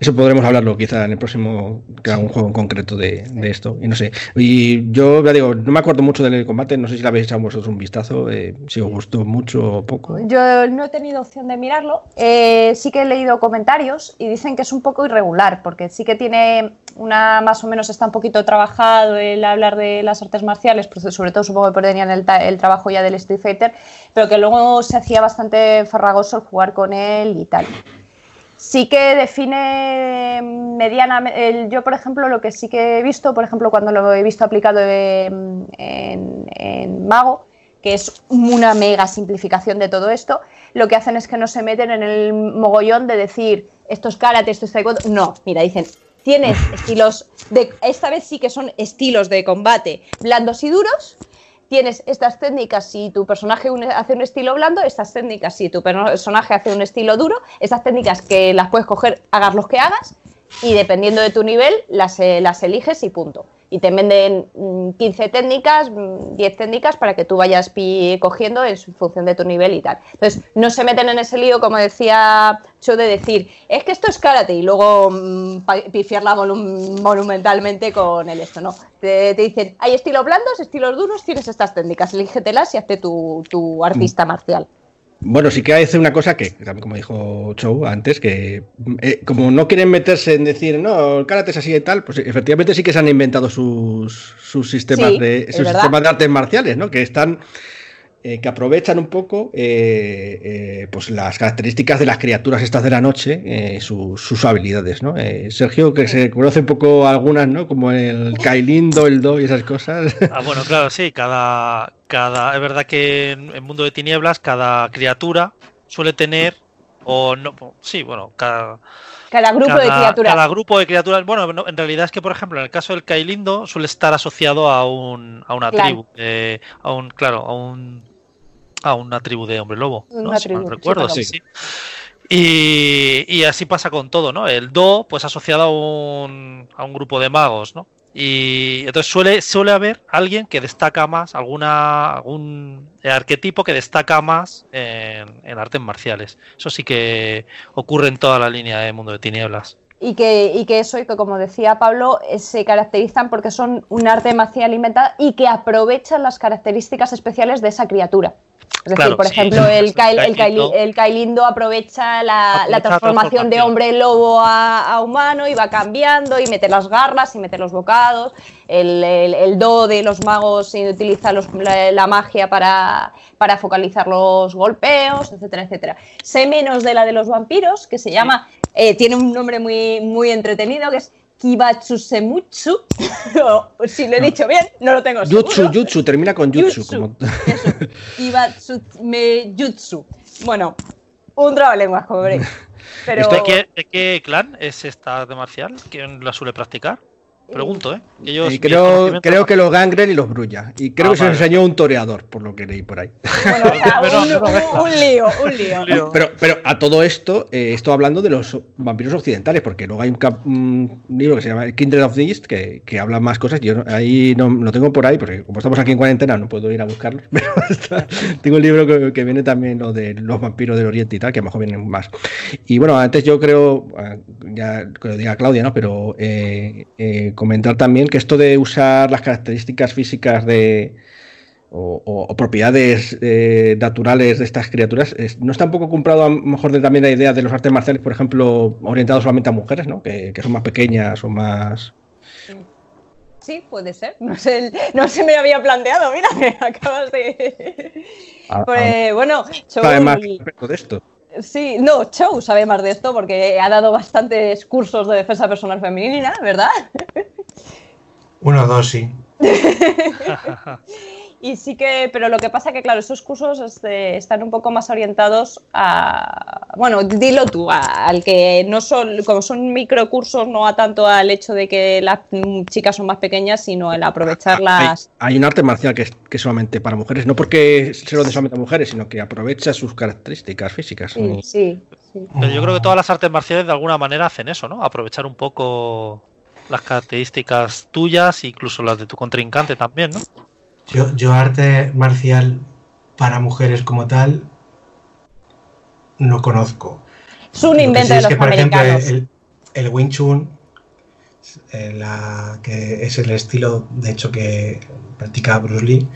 eso podremos hablarlo quizá en el próximo, que haga un juego en concreto de, esto. Y no sé. Y yo ya digo, no me acuerdo mucho del combate, no sé si le habéis echado vosotros un vistazo, eh, si os gustó mucho o poco.
Yo no he tenido opción de mirarlo. Eh, sí que he leído comentarios y dicen que es un poco irregular, porque sí que tiene una más o menos está un poquito trabajado el hablar de las artes marciales, pues sobre todo supongo que tenían el, el, trabajo ya del Street Fighter, pero que luego se hacía bastante farragoso el jugar con él y tal. Sí que define medianamente, yo por ejemplo lo que sí que he visto, por ejemplo cuando lo he visto aplicado en, en Mago, que es una mega simplificación de todo esto, lo que hacen es que no se meten en el mogollón de decir esto es karate, esto es taekwondo. No, mira, dicen tienes estilos de. Esta vez sí que son estilos de combate blandos y duros. Tienes estas técnicas si tu personaje hace un estilo blando, estas técnicas si tu personaje hace un estilo duro, estas técnicas que las puedes coger, hagas los que hagas, y dependiendo de tu nivel, las, eh, las eliges y punto y te venden 15 mm, técnicas, 10 mm, técnicas para que tú vayas cogiendo en función de tu nivel y tal. Entonces, no se meten en ese lío, como decía yo, de decir, es que esto es karate y luego mmm, pifiarla monumentalmente con el esto, ¿no? Te, dicen, hay estilos blandos, estilos duros, tienes estas técnicas, elígetelas y hazte tu, tu artista mm. marcial.
Bueno, sí que hace una cosa que, como dijo Chow antes, que eh, como no quieren meterse en decir, no, el karate es así y tal, pues efectivamente sí que se han inventado sus, sus sistemas de sus sistemas de artes marciales, ¿no? Que están eh, que aprovechan un poco eh, eh, pues las características de las criaturas estas de la noche, sus habilidades, ¿no? Sergio, que se conoce un poco algunas, ¿no? Como el Kailindo, el Do y esas cosas.
Ah, bueno, claro, sí, cada, cada, es verdad que en el mundo de tinieblas cada criatura suele tener, o no, sí, bueno, cada...
Cada grupo de criaturas.
Cada grupo de criaturas. Bueno, en realidad es que, por ejemplo, en el caso del Kailindo suele estar asociado a, un, a una tribu. a un, claro, a un a una tribu de hombre lobo, ¿no? recuerdo, sí, sí. Y, así pasa con todo, ¿no? El Do, pues asociado a un, a un grupo de magos, ¿no? Y entonces suele, suele haber alguien que destaca más, alguna, algún arquetipo que destaca más en, en artes marciales. Eso sí que ocurre en toda la línea de Mundo de Tinieblas.
Y que, y que eso, y que como decía Pablo, eh, se caracterizan porque son un arte marcial inventada y que aprovechan las características especiales de esa criatura. Es decir, por ejemplo, el, el, Kailindo aprovecha la, transformación de hombre lobo a, humano y va cambiando y mete las garras y mete los bocados. El, do de los magos utiliza la, magia para, focalizar los golpeos, etcétera, etcétera. Sé menos de la de los vampiros, que se llama, eh, tiene un nombre muy, muy entretenido, que es Kibatsusemutsu. si lo he dicho bien, no lo tengo
Jutsu, Jutsu, termina con Jutsu. Jutsu
Jutsu. Bueno, un trabalenguas, como veréis.
Pero... ¿De, qué, ¿De qué clan es esta arte marcial? ¿Quién la suele practicar? Pregunto, ¿eh? Ellos,
Y creo, creo que los Gangrel y los Brulla. Y creo
Ah,
que se
vale.
enseñó un toreador, por lo que leí por ahí.
Bueno, un,
no
un- un lío, un lío.
Lío.
Pero, pero a todo esto, eh, estoy hablando de los vampiros occidentales, porque luego hay un, cap- un libro que se llama Kindred of the East que, que habla más cosas. Yo no- ahí no lo tengo por ahí, porque como estamos aquí en cuarentena, no puedo ir a buscarlos. Pero está- tengo un libro que, que viene también lo de los vampiros del Oriente y tal, que a lo mejor vienen más. Y bueno, antes yo creo, ah, ya que lo diga Claudia, ¿no? Pero eh, eh, comentar también que esto de usar las características físicas de o, o- o propiedades eh, naturales de estas criaturas, es- no está un poco comprado a lo mejor de también la idea de los artes marciales, por ejemplo, orientados solamente a mujeres, ¿no? Que, que son más pequeñas o más...
Sí, puede ser. No sé, no se me había planteado. Mira, me acabas de.
a-
Pues, bueno,
sabe más respecto de esto.
Sí, no, Chou sabe más de esto porque ha dado bastantes cursos de defensa personal femenina, ¿verdad?
Uno o dos, sí.
Y sí que, pero lo que pasa que, claro, esos cursos este, están un poco más orientados a, bueno, dilo tú, a- al que no son, como son microcursos, no a tanto al hecho de que las mm, chicas son más pequeñas, sino el
Hay,
aprovecharlas.
hay un arte marcial que es, que es solamente para mujeres, no porque se lo de solamente a mujeres, sino que aprovecha sus características físicas.
Sí, sí, sí.
Pero yo creo que todas las artes marciales de alguna manera hacen eso, ¿no? Aprovechar un poco las características tuyas, incluso las de tu contrincante también, ¿no?
Yo, yo arte marcial para mujeres como tal no conozco.
Es un invento de
es
los
que, por ejemplo, el, el Wing Chun, eh, la- que es el estilo, de hecho, que practica Bruce Lee,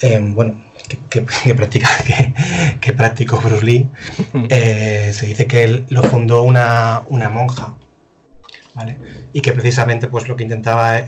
eh, bueno, que, que- que practica, que, que practicó Bruce Lee, eh, se dice que él lo fundó una, una monja, ¿vale? Y que precisamente pues lo que intentaba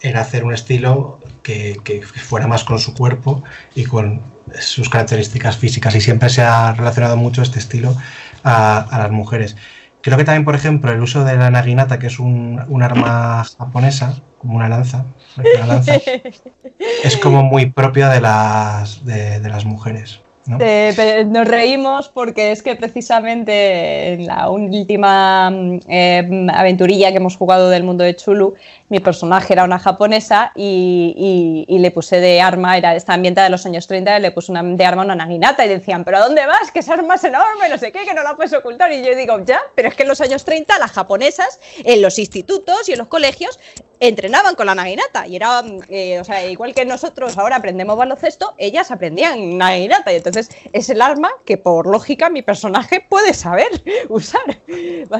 era hacer un estilo que, que fuera más con su cuerpo y con sus características físicas y siempre se ha relacionado mucho este estilo a, a las mujeres. Creo que también, por ejemplo, el uso de la naginata, que es un, un arma japonesa, como una lanza, una lanza, es como muy propio de las, de, de las mujeres. ¿no?
Eh, nos reímos porque es que precisamente en la última mm, eh, aventurilla que hemos jugado del mundo de Chulu, mi personaje era una japonesa y, y- y le puse de arma, era esta ambientada de los años 30, y le puse una, de arma una naginata y decían, ¿pero a dónde vas? Que esa arma es enorme, no sé qué, que no la puedes ocultar. Y yo digo, ya, pero es que en los años 30 las japonesas en los institutos y en los colegios entrenaban con la naginata y era, eh, o sea, igual que nosotros ahora aprendemos baloncesto, ellas aprendían naginata y entonces es el arma que por lógica mi personaje puede saber usar.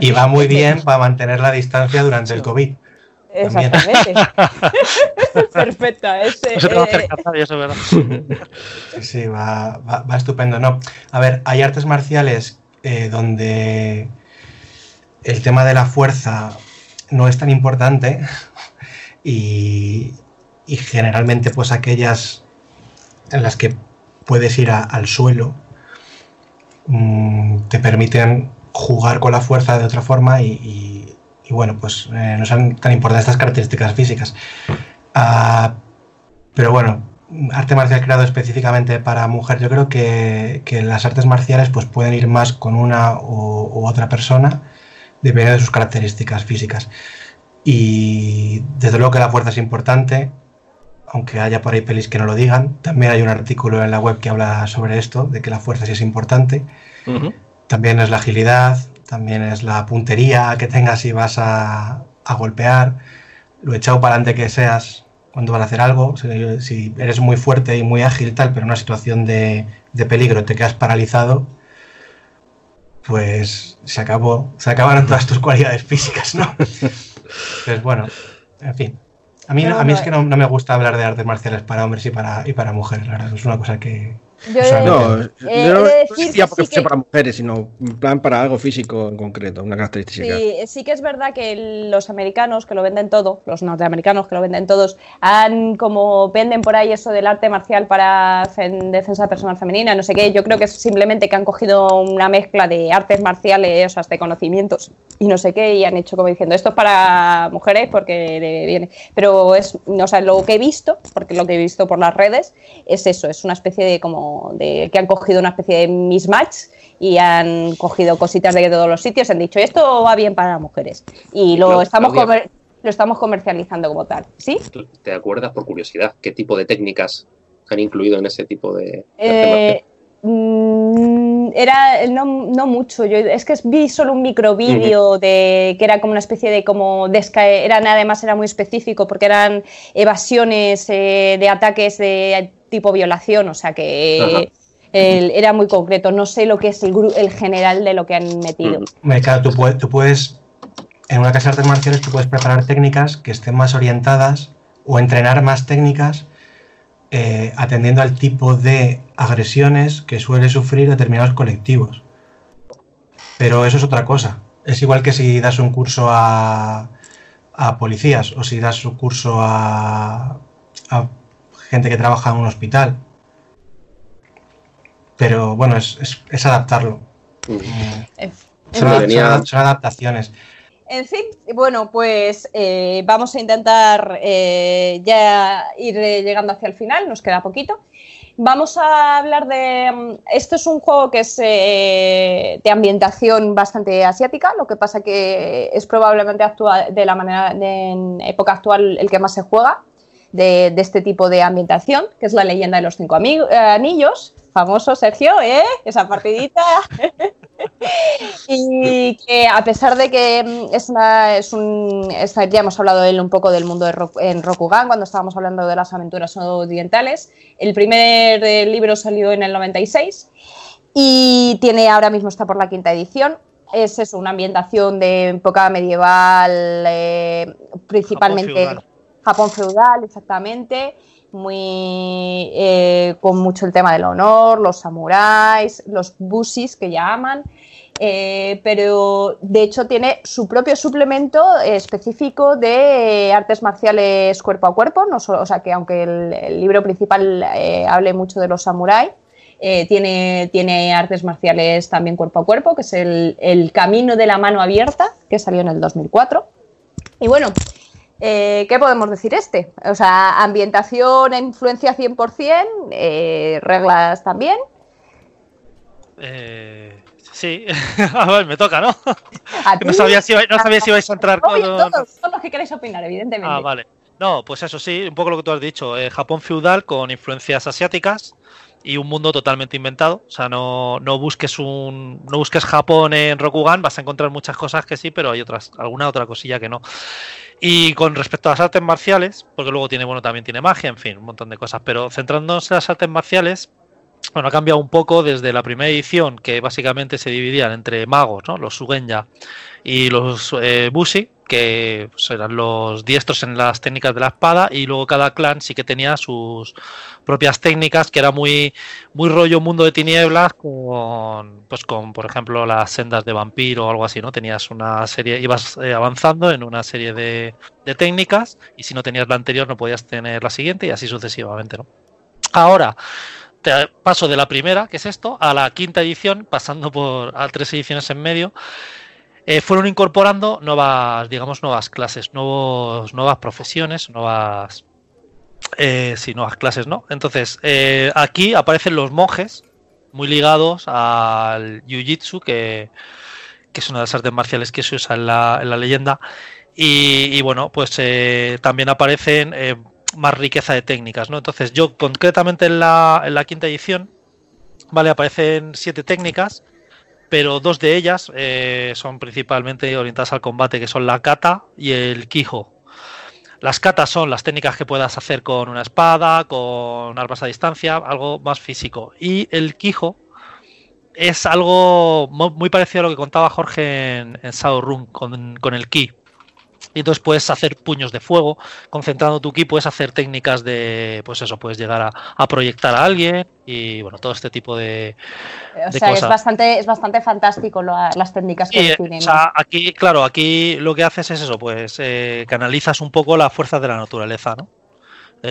Y va muy bien para mantener la distancia durante el COVID.
Exactamente. Perfecta. Es,
No se te va a
eh,
acercar nadie, eso es verdad.
Sí, sí, va, va- va estupendo. No, a ver, hay artes marciales eh, donde el tema de la fuerza no es tan importante y, y generalmente pues aquellas en las que puedes ir a- al suelo mm, te permiten jugar con la fuerza de otra forma y, y- y, bueno, pues eh, no son tan importantes estas características físicas. Ah, pero bueno, arte marcial creado específicamente para mujer, yo creo que, que las artes marciales pues pueden ir más con una o, u otra persona, dependiendo de sus características físicas. Y desde luego que la fuerza es importante, aunque haya por ahí pelis que no lo digan. También hay un artículo en la web que habla sobre esto, de que la fuerza sí es importante. También es la agilidad, también es la puntería que tengas si vas a, a golpear, lo echado para adelante que seas cuando vas a hacer algo. Si, si eres muy fuerte y muy ágil tal, pero en una situación de, de peligro te quedas paralizado, pues se acabó, se acabaron todas tus cualidades físicas, ¿no? Pues bueno, en fin. A mí, a mí es que no, no me gusta hablar de artes marciales para hombres y para, y para mujeres, la verdad. Es una cosa que,
Yo
o sea,
he-
No,
Eh,
yo no
de decir
porque
sí que-
para mujeres, sino en plan para algo físico en concreto, una característica.
Sí, sí que es verdad que los americanos que lo venden todo, los norteamericanos que lo venden todos, han como venden por ahí eso del arte marcial para fen- defensa personal femenina, no sé qué. Yo creo que es simplemente que han cogido una mezcla de artes marciales, o sea, de conocimientos y no sé qué, y han hecho como diciendo esto es para mujeres porque viene. Pero es, o sea, lo que he visto, porque lo que he visto por las redes, es eso, es una especie de como de que han cogido una especie de mismatch y han cogido cositas de todos los sitios, han dicho esto va bien para las mujeres. Y lo estamos comer- lo estamos comercializando como tal. ¿Sí?
¿Te acuerdas, por curiosidad, qué tipo de técnicas han incluido en ese tipo de...
Eh, mm, era no, no, mucho, yo es que vi solo un microvídeo de que era como una especie de como eran además era muy específico porque eran evasiones eh, de ataques de tipo violación, o sea que era muy concreto. No sé lo que es el, el general de lo que han metido.
Claro, tú puedes, tú puedes, en una casa de artes marciales, tú puedes preparar técnicas que estén más orientadas o entrenar más técnicas eh, atendiendo al tipo de agresiones que suele sufrir determinados colectivos. Pero eso es otra cosa. Es igual que si das un curso a, a policías o si das un curso a, a gente que trabaja en un hospital. Pero bueno, es, es, adaptarlo. son, adaptaciones.
En fin, bueno, pues eh, vamos a intentar eh, ya ir eh, llegando hacia el final, nos queda poquito. Vamos a hablar de... Mm, esto es un juego que es de ambientación bastante asiática, lo que pasa que es probablemente actual, de la manera en época actual el que más se juega de, este tipo de ambientación, que es la leyenda de los cinco anillos, famoso Sergio, ¿eh? Esa partidita. y que a pesar de que mm, es una, es un, ya hemos hablado de él un poco del mundo de en Rokugan cuando estábamos hablando de las aventuras orientales, el primer eh, libro salió en el 96 y tiene ahora mismo está por la quinta edición. Es eso, una ambientación de época medieval, eh, principalmente Japón feudal, exactamente, muy eh, con mucho el tema del honor, los samuráis, los busis que llaman, eh, pero de hecho tiene su propio suplemento específico de artes marciales cuerpo a cuerpo, no o sea que aunque el, libro principal eh, hable mucho de los samuráis, tiene, tiene, artes marciales también cuerpo a cuerpo, que es el, el Camino de la Mano Abierta, que salió en el 2004. Y bueno, eh, ¿Qué podemos decir este? O sea, ambientación, influencia 100%, eh, reglas también.
Eh, sí, a ver, me toca, ¿no? no sabía, si, no sabía si vais a entrar con...
Todos, todos los que queréis opinar, evidentemente.
Ah, vale. No, pues eso sí, un poco lo que tú has dicho. Japón feudal con influencias asiáticas y un mundo totalmente inventado. O sea, no, no, busques un. No busques Japón en Rokugan, vas a encontrar muchas cosas que sí, pero hay otras, alguna otra cosilla que no. Y con respecto a las artes marciales, porque luego tiene, bueno, también tiene magia, en fin, un montón de cosas. Pero centrándonos en las artes marciales, bueno, ha cambiado un poco desde la primera edición, que básicamente se dividían entre magos, ¿no? Los Sugenya y los eh, Bushi, que pues, eran los diestros en las técnicas de la espada, y luego cada clan sí que tenía sus propias técnicas, que era muy, muy rollo mundo de tinieblas, con, pues con, por ejemplo, las sendas de vampiro o algo así, ¿no? Tenías una serie, ibas eh, avanzando en una serie de, de técnicas, y si no tenías la anterior no podías tener la siguiente, y así sucesivamente, ¿no? Ahora, paso de la primera, que es esto, a la quinta edición, pasando por a tres ediciones en medio, eh, fueron incorporando nuevas, digamos, nuevas clases, nuevos, nuevas profesiones, nuevas, eh, sí, nuevas clases, ¿no? Entonces, eh, aquí aparecen los monjes, muy ligados al jiu-jitsu, que, es una de las artes marciales que se usa en la, en la leyenda. Y, y, bueno, pues también aparecen más riqueza de técnicas, ¿no? Entonces yo concretamente en la, en la quinta edición, ¿vale? Aparecen siete técnicas, pero dos de ellas eh, son principalmente orientadas al combate, que son la kata y el kijo. Las katas son las técnicas que puedas hacer con una espada, con armas a distancia, algo más físico. Y el kijo es algo muy parecido a lo que contaba Jorge en, en Run con, con el ki y entonces puedes hacer puños de fuego, concentrando tu ki puedes hacer técnicas de, pues eso, puedes llegar a, proyectar a alguien y bueno, todo este tipo de,
o sea, es bastante, es bastante fantástico las técnicas que
tienen. O sea, aquí, claro, aquí lo que haces es eso, pues eh, canalizas un poco la fuerza de la naturaleza, ¿no?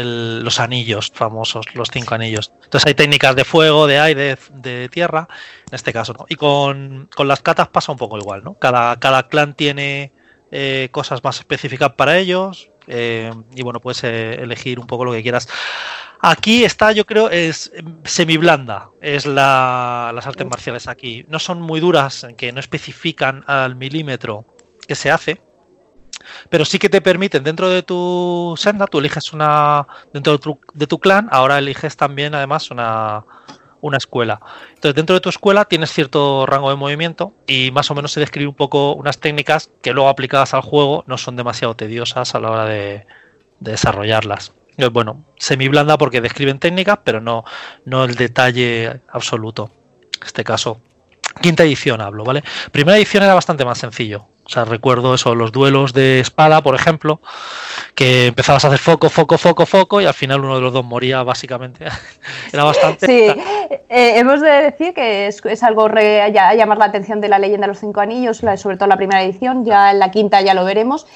los anillos famosos, los cinco anillos. Entonces hay técnicas de fuego, de aire, de, tierra, en este caso, ¿no? Y con, con, las catas pasa un poco igual, ¿no? Cada, cada clan tiene eh, cosas más específicas para ellos. Eh, y bueno, puedes eh, elegir un poco lo que quieras. Aquí está, yo creo, es semi blanda, es la, las artes marciales aquí. No son muy duras, que no especifican al milímetro que se hace. pero sí que te permiten dentro de tu senda, tú eliges una, dentro de tu, de tu clan, ahora eliges también además una, una escuela. Entonces, dentro de tu escuela tienes cierto rango de movimiento y más o menos se describe un poco unas técnicas que luego aplicadas al juego no son demasiado tediosas a la hora de, de desarrollarlas. Bueno, semi blanda porque describen técnicas, pero no, no el detalle absoluto. En este caso, quinta edición hablo, ¿vale? Primera edición era bastante más sencillo. O sea, recuerdo eso, los duelos de espada, por ejemplo, que empezabas a hacer foco, foco, foco, foco, y al final uno de los dos moría, básicamente. Era bastante.
Sí, eh, hemos de decir que es, algo a llamar la atención de la leyenda de los cinco anillos, sobre todo la primera edición, ya en la quinta ya lo veremos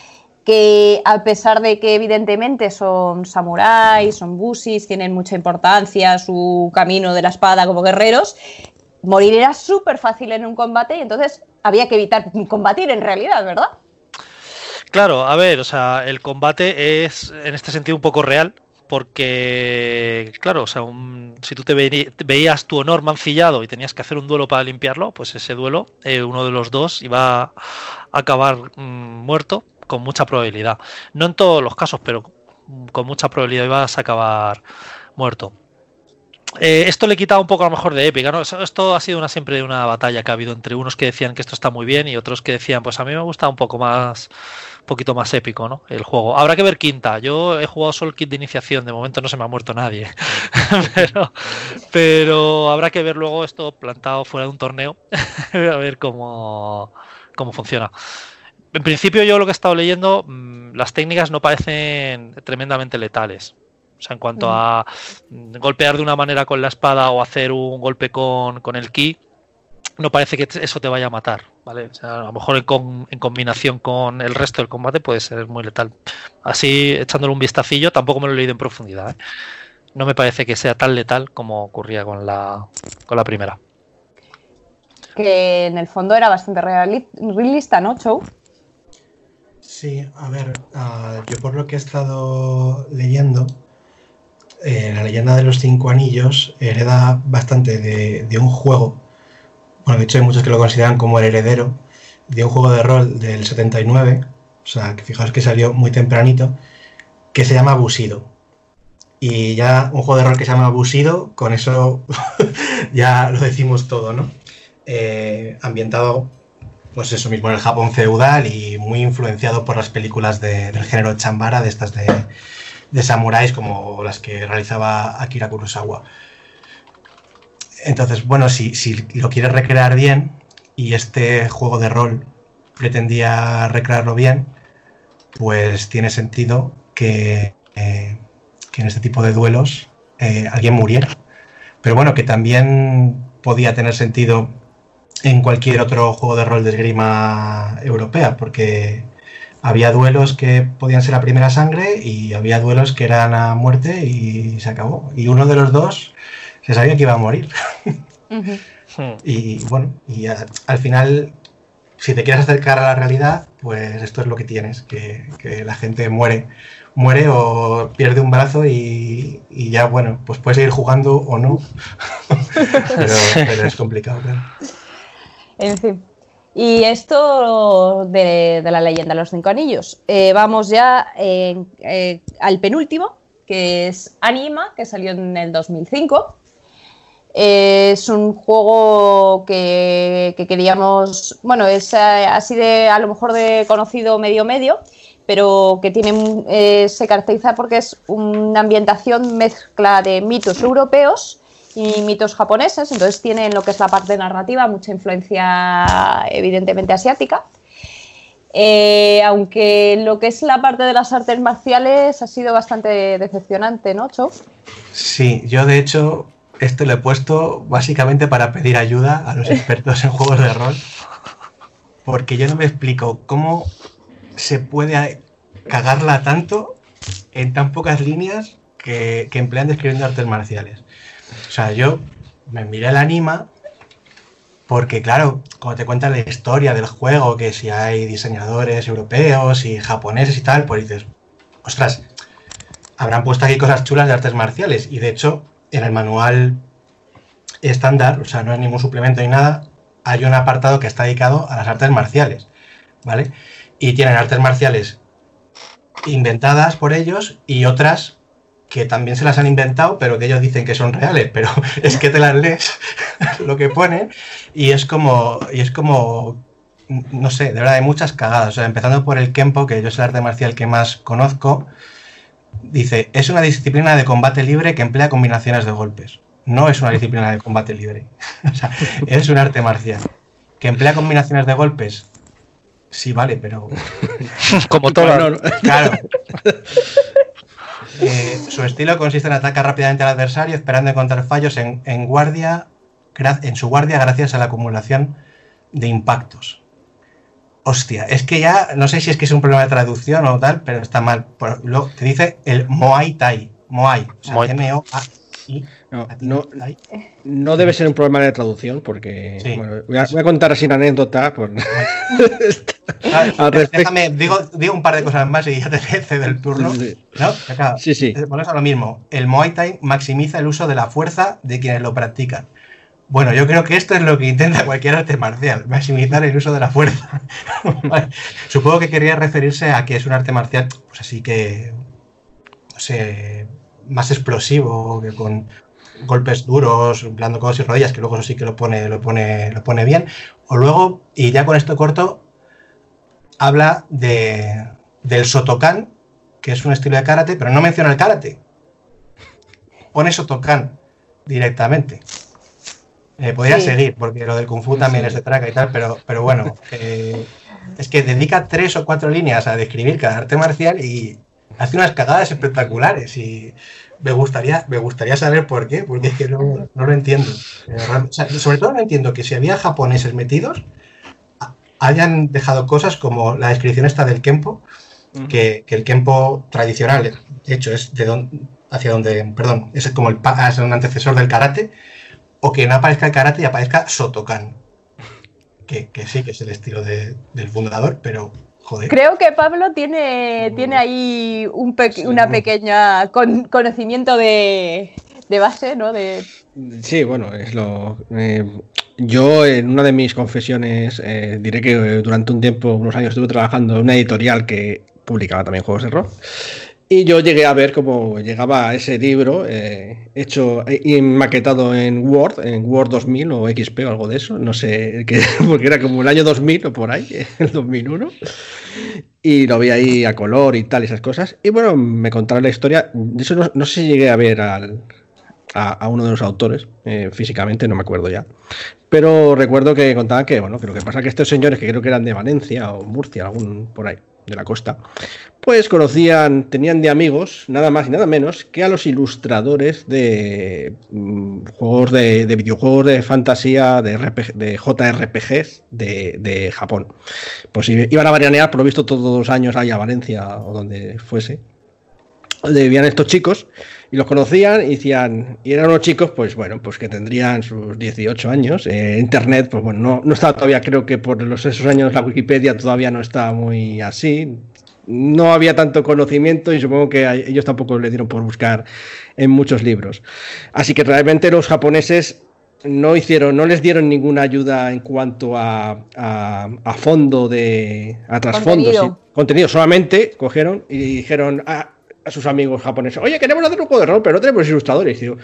que a pesar de que evidentemente son samuráis, son busis, tienen mucha importancia su camino de la espada como guerreros, morir era súper fácil en un combate y entonces había que evitar combatir en realidad, ¿verdad?
Claro, a ver, o sea, el combate es en este sentido un poco real, porque, claro, o sea, si tú te veías tu honor mancillado y tenías que hacer un duelo para limpiarlo, pues ese duelo, eh, uno de los dos iba a acabar mm, muerto con mucha probabilidad. No en todos los casos, pero con mucha probabilidad ibas a acabar muerto. Eh, esto le quitaba un poco a lo mejor de épica, ¿no? Esto ha sido una siempre una batalla que ha habido entre unos que decían que esto está muy bien y otros que decían, pues a mí me gusta un poco más, poquito más épico, ¿no? El juego. Habrá que ver quinta. Yo he jugado solo el kit de iniciación, de momento no se me ha muerto nadie. pero, pero habrá que ver luego esto plantado fuera de un torneo, a ver cómo, cómo funciona. En principio yo lo que he estado leyendo, mm, las técnicas no parecen tremendamente letales. O sea, en cuanto a mm, golpear de una manera con la espada o hacer un golpe con, el ki, no parece que eso te vaya a matar, ¿vale? O sea, a lo mejor en, en, combinación con el resto del combate puede ser muy letal. Así, echándole un vistacillo, tampoco me lo he leído en profundidad. ¿eh? No me parece que sea tan letal como ocurría con la, con la primera.
Que en el fondo era bastante realista, ¿no, Chow?
Sí, a ver, ah, yo por lo que he estado leyendo, eh, la leyenda de los cinco anillos hereda bastante de, un juego, bueno, de hecho hay muchos que lo consideran como el heredero, de un juego de rol del 79, o sea, que fijaos que salió muy tempranito, que se llama Busido. Y ya un juego de rol que se llama Busido, con eso ya lo decimos todo, ¿no? Eh, ambientado pues eso mismo, en el Japón feudal y muy influenciado por las películas del género chambara, de estas de, de samuráis como las que realizaba Akira Kurosawa. Entonces, bueno, si, lo quieres recrear bien y este juego de rol pretendía recrearlo bien, pues tiene sentido que, eh, en este tipo de duelos eh, alguien muriera. Pero bueno, que también podía tener sentido en cualquier otro juego de rol de esgrima europea, porque había duelos que podían ser a primera sangre y había duelos que eran a muerte y se acabó. Y uno de los dos se sabía que iba a morir. y bueno, y al final, si te quieres acercar a la realidad, pues esto es lo que tienes, que, la gente muere. Muere o pierde un brazo y, ya, bueno, pues puedes seguir jugando o no. pero, es complicado, claro.
En fin. Y esto de, la leyenda de los cinco anillos. Eh, vamos ya eh, al penúltimo, que es Anima, que salió en el 2005. es un juego que, queríamos, bueno, es eh, así de a lo mejor de conocido medio medio, pero que tiene, se caracteriza porque es una ambientación mezcla de mitos europeos y mitos japoneses, entonces tienen lo que es la parte narrativa mucha influencia evidentemente asiática. Eh, aunque lo que es la parte de las artes marciales ha sido bastante decepcionante, ¿no, Cho?
Sí, yo de hecho esto lo he puesto básicamente para pedir ayuda a los expertos en juegos de rol, porque yo no me explico cómo se puede cagarla tanto en tan pocas líneas que, que emplean describiendo artes marciales. O sea, yo me miré el anima porque, claro, como te cuentan la historia del juego, que si hay diseñadores europeos y japoneses y tal, pues dices, ostras, habrán puesto aquí cosas chulas de artes marciales. Y de hecho, en el manual estándar, o sea, no es ningún suplemento ni nada, hay un apartado que está dedicado a las artes marciales. ¿vale? Y tienen artes marciales inventadas por ellos y otras que también se las han inventado, pero que ellos dicen que son reales, pero es que te las lees lo que pone y es como y es como no sé, de verdad hay muchas cagadas, o sea, empezando por el Kempo, que yo es el arte marcial que más conozco, dice, es una disciplina de combate libre que emplea combinaciones de golpes. No es una disciplina de combate libre. o sea, es un arte marcial. ¿Que emplea combinaciones de golpes? Sí, vale, pero.
Como todo.
Claro. Eh, su estilo consiste en atacar rápidamente al adversario, esperando encontrar fallos en, en, guardia, en su guardia gracias a la acumulación de impactos. Hostia, es que ya no sé si es que es un problema de traducción o tal, pero está mal. Lo, te dice el Moai Tai. Moai. O sea,
Muay. No, no, no, debe ser un problema de traducción, porque sí. bueno, voy, a, voy, a, contar una anécdota. Por...
Al Déjame, digo, digo, un par de cosas más y ya te cedo el turno. Sí.
Sí, sí.
Ponemos a lo mismo. El Muay Thai maximiza el uso de la fuerza de quienes lo practican. Bueno, yo creo que esto es lo que intenta cualquier arte marcial, maximizar el uso de la fuerza. vale. Supongo que quería referirse a que es un arte marcial, pues así que, no sé, más explosivo, que con golpes duros, blando codos y rodillas, que luego eso sí que lo pone, lo pone, lo pone bien. O luego, y ya con esto corto, habla de, del Sotokan, que es un estilo de karate, pero no menciona el karate. Pone Sotokan directamente. Eh, podría sí. seguir, porque lo del Kung Fu también sí. es de traca y tal, pero, pero bueno, eh, es que dedica tres o cuatro líneas a describir cada arte marcial y hace unas cagadas espectaculares y me gustaría, me gustaría saber por qué, porque es que no, no lo entiendo. O sea, sobre todo no entiendo que si había japoneses metidos, hayan dejado cosas como la descripción esta del Kempo, que, que, el Kempo tradicional, de hecho, es de donde, hacia donde, perdón, es como el, es un antecesor del karate, o que no aparezca el karate y aparezca Sotokan. Que, que sí, que es el estilo de, del fundador, pero joder.
Creo que Pablo tiene, tiene ahí un pe sí, una pequeña con, conocimiento de, de, base, ¿no? De...
Sí, bueno, es lo. Eh, yo en una de mis confesiones eh, diré que durante un tiempo, unos años, estuve trabajando en una editorial que publicaba también juegos de rol. Y yo llegué a ver cómo llegaba ese libro eh, hecho y maquetado en Word, en Word 2000 o XP o algo de eso, no sé, que, porque era como el año 2000 o por ahí, el 2001. Y lo vi ahí a color y tal, esas cosas. Y bueno, me contaron la historia. De eso no, no sé si llegué a ver al, a, a, uno de los autores eh, físicamente, no me acuerdo ya. Pero recuerdo que contaban que, bueno, que lo que pasa es que estos señores, que creo que eran de Valencia o Murcia, algún por ahí, de la costa, pues conocían, tenían de amigos, nada más y nada menos, que a los ilustradores de mmm, juegos de, de, videojuegos de fantasía, de, RPG, de JRPGs de, de, Japón. Pues iban a varianear, por lo visto, todos los años ahí a Valencia o donde fuese. Debían estos chicos y los conocían y decían, y eran unos chicos, pues bueno, pues que tendrían sus 18 años. Eh, Internet, pues bueno, no, no estaba todavía, creo que por los, esos años la Wikipedia todavía no estaba muy así. No había tanto conocimiento y supongo que a ellos tampoco le dieron por buscar en muchos libros. Así que realmente los japoneses no hicieron, no les dieron ninguna ayuda en cuanto a, a, a fondo de a trasfondo, contenido. Sí, contenido solamente cogieron y dijeron ah, a sus amigos japoneses, oye, queremos hacer un juego de rol, pero no tenemos ilustradores. Y digo,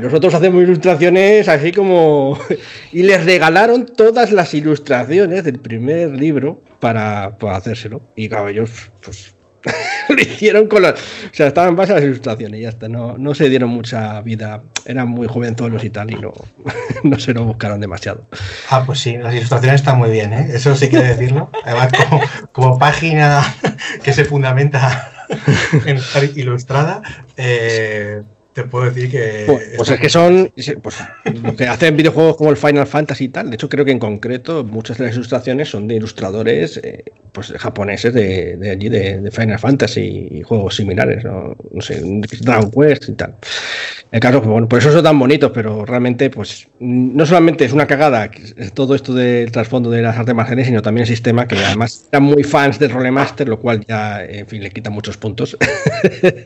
nosotros hacemos ilustraciones así como... y les regalaron todas las ilustraciones del primer libro para, para hacérselo. Y claro, pues, lo hicieron con las... O sea, estaban en las ilustraciones y ya está. No, no se dieron mucha vida. Eran muy jovenzuelos y tal y no, no se lo buscaron demasiado.
Ah, pues sí, las ilustraciones están muy bien, ¿eh? Eso sí que decirlo. Además, como página que se fundamenta en ilustrada, eh, te puedo decir que.
Pues, pues es que son. Pues, lo que hacen videojuegos como el Final Fantasy y tal. De hecho, creo que en concreto muchas de las ilustraciones son de ilustradores eh, pues japoneses de, de allí, de, de, Final Fantasy y juegos similares. No, no sé, Dragon Quest y tal. El caso, pues, bueno, por eso son tan bonitos, pero realmente, pues, no solamente es una cagada todo esto del trasfondo de las artes marciales, sino también el sistema, que además eran muy fans de Rolemaster, lo cual ya, en fin, le quita muchos puntos.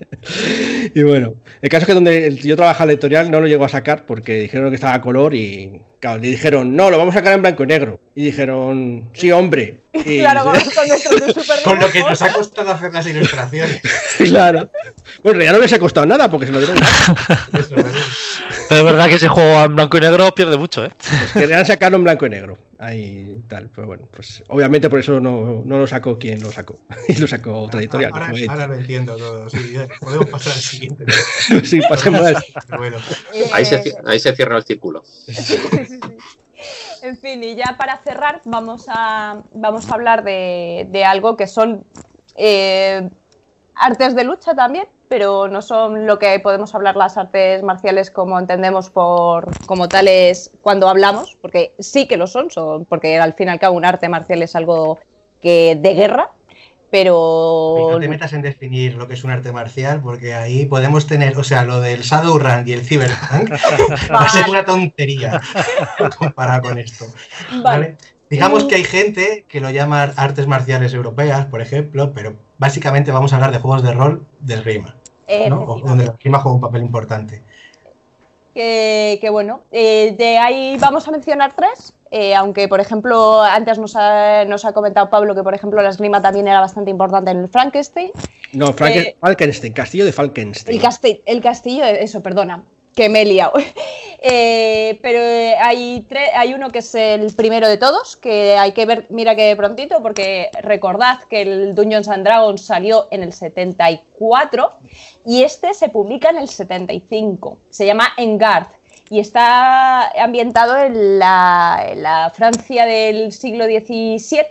y bueno, el caso es que donde yo trabajaba la editorial no lo llegó a sacar porque dijeron que estaba color y claro, le dijeron, no, lo vamos a sacar en blanco y negro. Y dijeron, sí, hombre, Y-
Claro, con, con nuestros super
Con lo que nos ha costado hacer las ilustraciones.
claro. Bueno, ya no les ha costado nada porque se lo dieron.
Pero es verdad que ese juego en blanco y negro pierde mucho, ¿eh?
Querían sacarlo en blanco y negro. Ahí tal. Pero bueno, pues obviamente por eso no, no lo sacó quien lo sacó. Y lo sacó otra editorial.
Ahora, lo entiendo todo. Sí, podemos pasar al siguiente.
sí, pasemos al-
bueno,
Ahí se, ahí se cierra el círculo.
Sí, sí, sí. En fin, y ya para cerrar, vamos a, vamos a hablar de, algo que son eh, artes de lucha también, pero no son lo que podemos hablar las artes marciales como entendemos por como tales cuando hablamos, porque sí que lo son, son porque al fin y al cabo un arte marcial es algo que de guerra, pero
no te metas en definir lo que es un arte marcial, porque ahí podemos tener, o sea, lo del Shadowrun y el Cyberpunk va a ser una tontería comparado con esto.
Vale.
¿vale? Digamos que hay gente que lo llama artes marciales europeas, por ejemplo, pero básicamente vamos a hablar de juegos de rol de esgrima, ¿no? O donde la esgrima juega un papel importante.
que, que bueno, eh, de ahí vamos a mencionar tres, eh, aunque por ejemplo antes nos ha, nos ha comentado Pablo que por ejemplo la esgrima también era bastante importante en el Frankenstein.
No, Franken-
Eh,
Falkenstein, castillo de Falkenstein.
El, casti- el castillo, eso, perdona, que me he liado. Eh, pero hay, hay uno que es el primero de todos, que hay que ver, mira que prontito, porque recordad que el Dungeons and Dragons salió en el 74 y este se publica en el 75. Se llama Engard y está ambientado en la, en la Francia del siglo XVII,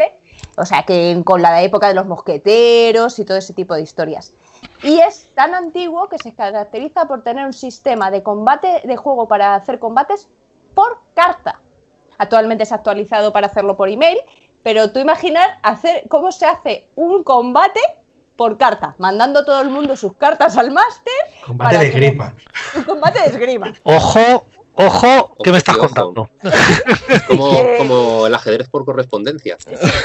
o sea que con la época de los mosqueteros y todo ese tipo de historias. Y es tan antiguo que se caracteriza por tener un sistema de combate, de juego para hacer combates por carta. Actualmente es actualizado para hacerlo por email, pero tú imaginar hacer cómo se hace un combate por carta, mandando todo el mundo sus cartas al máster.
Combate de esgrima.
Un combate de esgrima.
Ojo, ojo, ¿qué me estás
Ojo.
contando?
Como, como el ajedrez por correspondencia.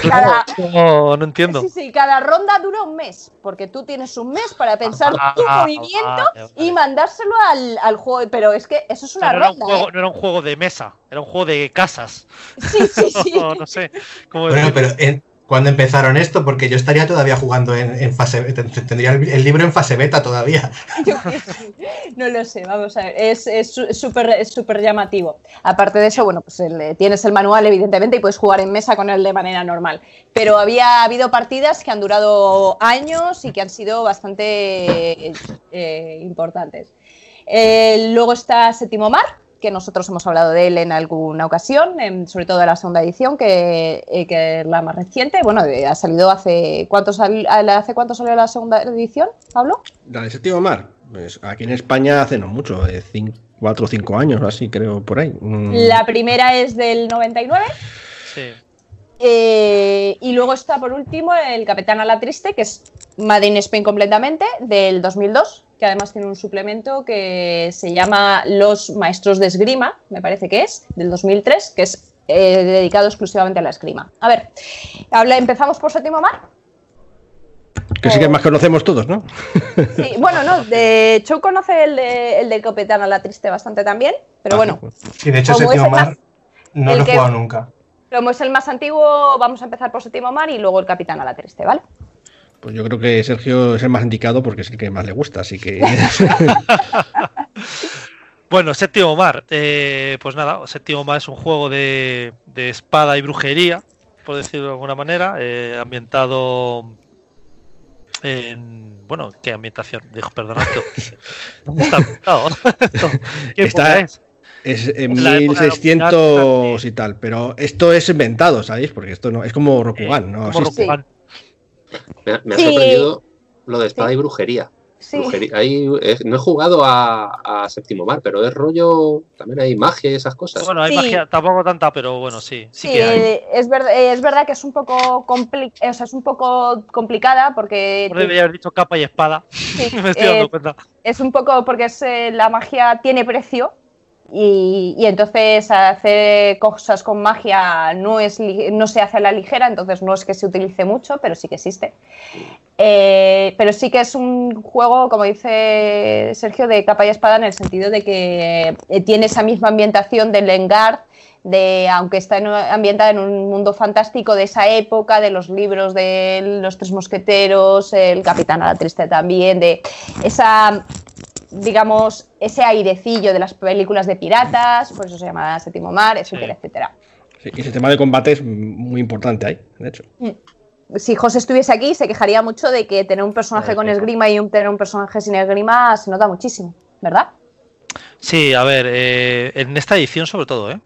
Cada,
No, no entiendo.
sí, sí, cada ronda dura un mes, porque tú tienes un mes para pensar
Ah,
tu
ah,
movimiento y mandárselo al, al juego. Pero es que eso es una
no, era un
ronda.
juego,
¿eh?
no era un juego de mesa, era un juego de casas.
Sí, sí, sí.
No, no sé. ¿cómo
Bueno, pero en- ¿cuándo empezaron esto? Porque yo estaría todavía jugando en, en fase ten- Tendría el, libro en fase beta todavía.
No lo sé, vamos a ver. Es súper súper llamativo. Aparte de eso, bueno, pues eh, tienes el manual, evidentemente, y puedes jugar en mesa con él de manera normal. Pero había habido partidas que han durado años y que han sido bastante eh, importantes. Eh, luego está Séptimo Mar, que nosotros hemos hablado de él en alguna ocasión, en- sobre todo de la segunda edición, que, eh, que es la más reciente. Bueno, eh, ha salido hace cuánto, sal- ¿hace cuánto salió la segunda edición, Pablo?
La de Séptimo Mar. Pues aquí en España hace no mucho, de 4 o 5 años así, creo, por ahí. Mm.
La primera es del 99.
Sí.
eh, y luego está por último el Capitán a la Triste, que es Made in Spain completamente, del 2002, que además tiene un suplemento que se llama Los Maestros de Esgrima, me parece que es, del 2003, que es eh, dedicado exclusivamente a la esgrima. A ver, habla, empezamos por Séptimo Mar.
Que sí que más conocemos todos, ¿no?
Sí, bueno, no, de hecho conoce el de, el del Capitán a la Triste bastante también, pero
Ah,
bueno,
pues,
Sí, de hecho, Séptimo
más-
Mar no lo he jugado nunca.
como es el más antiguo, vamos a empezar por Séptimo Mar y luego el Capitán a la Triste, ¿vale?
Pues yo creo que Sergio es el más indicado porque es el que más le gusta, así que.
Bueno, Séptimo Mar. eh, pues nada, Séptimo Mar es un juego de, de espada y brujería, por decirlo de alguna manera, eh, ambientado en. Bueno, ¿qué ambientación? Dijo, perdonad. que- ¿Dónde está ambientado? ¿Qué
Está-
es?
Es en
la época de los
1600
piratas,
y tal, pero esto es inventado, ¿sabéis? Porque esto no es como Rokugan, ¿no?
Como
existe.
Rokugan.
Me, ha- me ha
Sí.
sorprendido lo de espada
Sí.
y brujería.
Sí.
Brujería- ahí, no he jugado a, a Séptimo Mar, pero es rollo. También hay magia y esas cosas.
Bueno, hay
Sí.
magia, tampoco tanta, pero bueno, sí, sí,
Sí,
que hay.
es, verdad, es verdad que es un poco compli- o sea, es un poco complicada porque
Debería haber dicho capa y espada.
sí,
Me estoy dando
eh,
cuenta.
es un poco porque es, eh, la magia tiene precio y, entonces hacer cosas con magia no es no se hace a la ligera, entonces no es que se utilice mucho, pero sí que existe. Eh, pero sí que es un juego, como dice Sergio, de capa y espada en el sentido de que eh, tiene esa misma ambientación del Engard, de, aunque está ambientada en un mundo fantástico de esa época, de los libros de los tres mosqueteros, el capitán a la triste también, de esa digamos, ese airecillo de las películas de piratas, por eso se llama Séptimo Mar, etcétera, etcétera.
Sí, y ese tema de combate es muy importante ahí, de hecho. Mm.
Si José estuviese aquí, se quejaría mucho de que tener un personaje con esgrima y un, tener un personaje sin esgrima se nota muchísimo, ¿verdad?
Sí, a ver, eh, en esta edición sobre todo, ¿eh?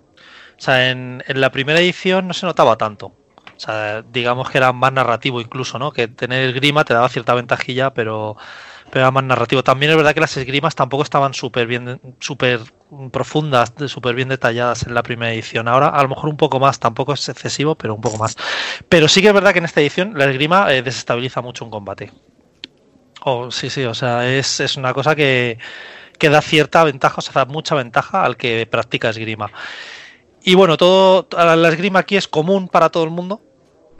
O sea, en, en, la primera edición no se notaba tanto. O sea, digamos que era más narrativo incluso, ¿no? Que tener esgrima te daba cierta ventajilla, pero pero era más narrativo. También es verdad que las esgrimas tampoco estaban súper bien, súper profundas, súper bien detalladas en la primera edición. Ahora a lo mejor un poco más, tampoco es excesivo, pero un poco más. Pero sí que es verdad que en esta edición la esgrima eh, desestabiliza mucho un combate. Oh, sí, sí, o sea, es, es una cosa que, que da cierta ventaja, o sea, da mucha ventaja al que practica esgrima. Y bueno, todo la esgrima aquí es común para todo el mundo,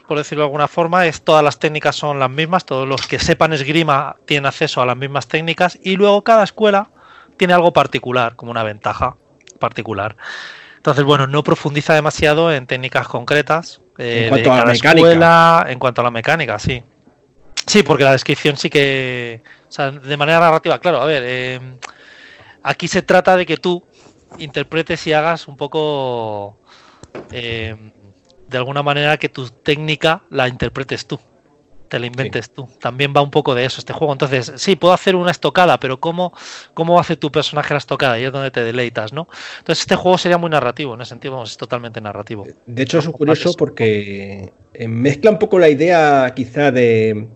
por decirlo de alguna forma, es todas las técnicas son las mismas, todos los que sepan esgrima tienen acceso a las mismas técnicas y luego cada escuela tiene algo particular, como una ventaja particular. Entonces, bueno, no profundiza demasiado en técnicas concretas.
Eh, en cuanto a la mecánica.
en cuanto a la mecánica, sí. Sí, porque la descripción sí que. O sea, de manera narrativa, claro, a ver. Eh, aquí se trata de que tú interpretes y hagas un poco. Eh, de alguna manera que tu técnica la interpretes tú, te la inventes tú. También va un poco de eso este juego. Entonces, sí, puedo hacer una estocada, pero ¿cómo, cómo hace tu personaje la estocada? Y es donde te deleitas, ¿no? Entonces, este juego sería muy narrativo, en ese sentido, vamos, es totalmente narrativo.
De hecho, es curioso porque eh, mezcla un poco la idea, quizá, de.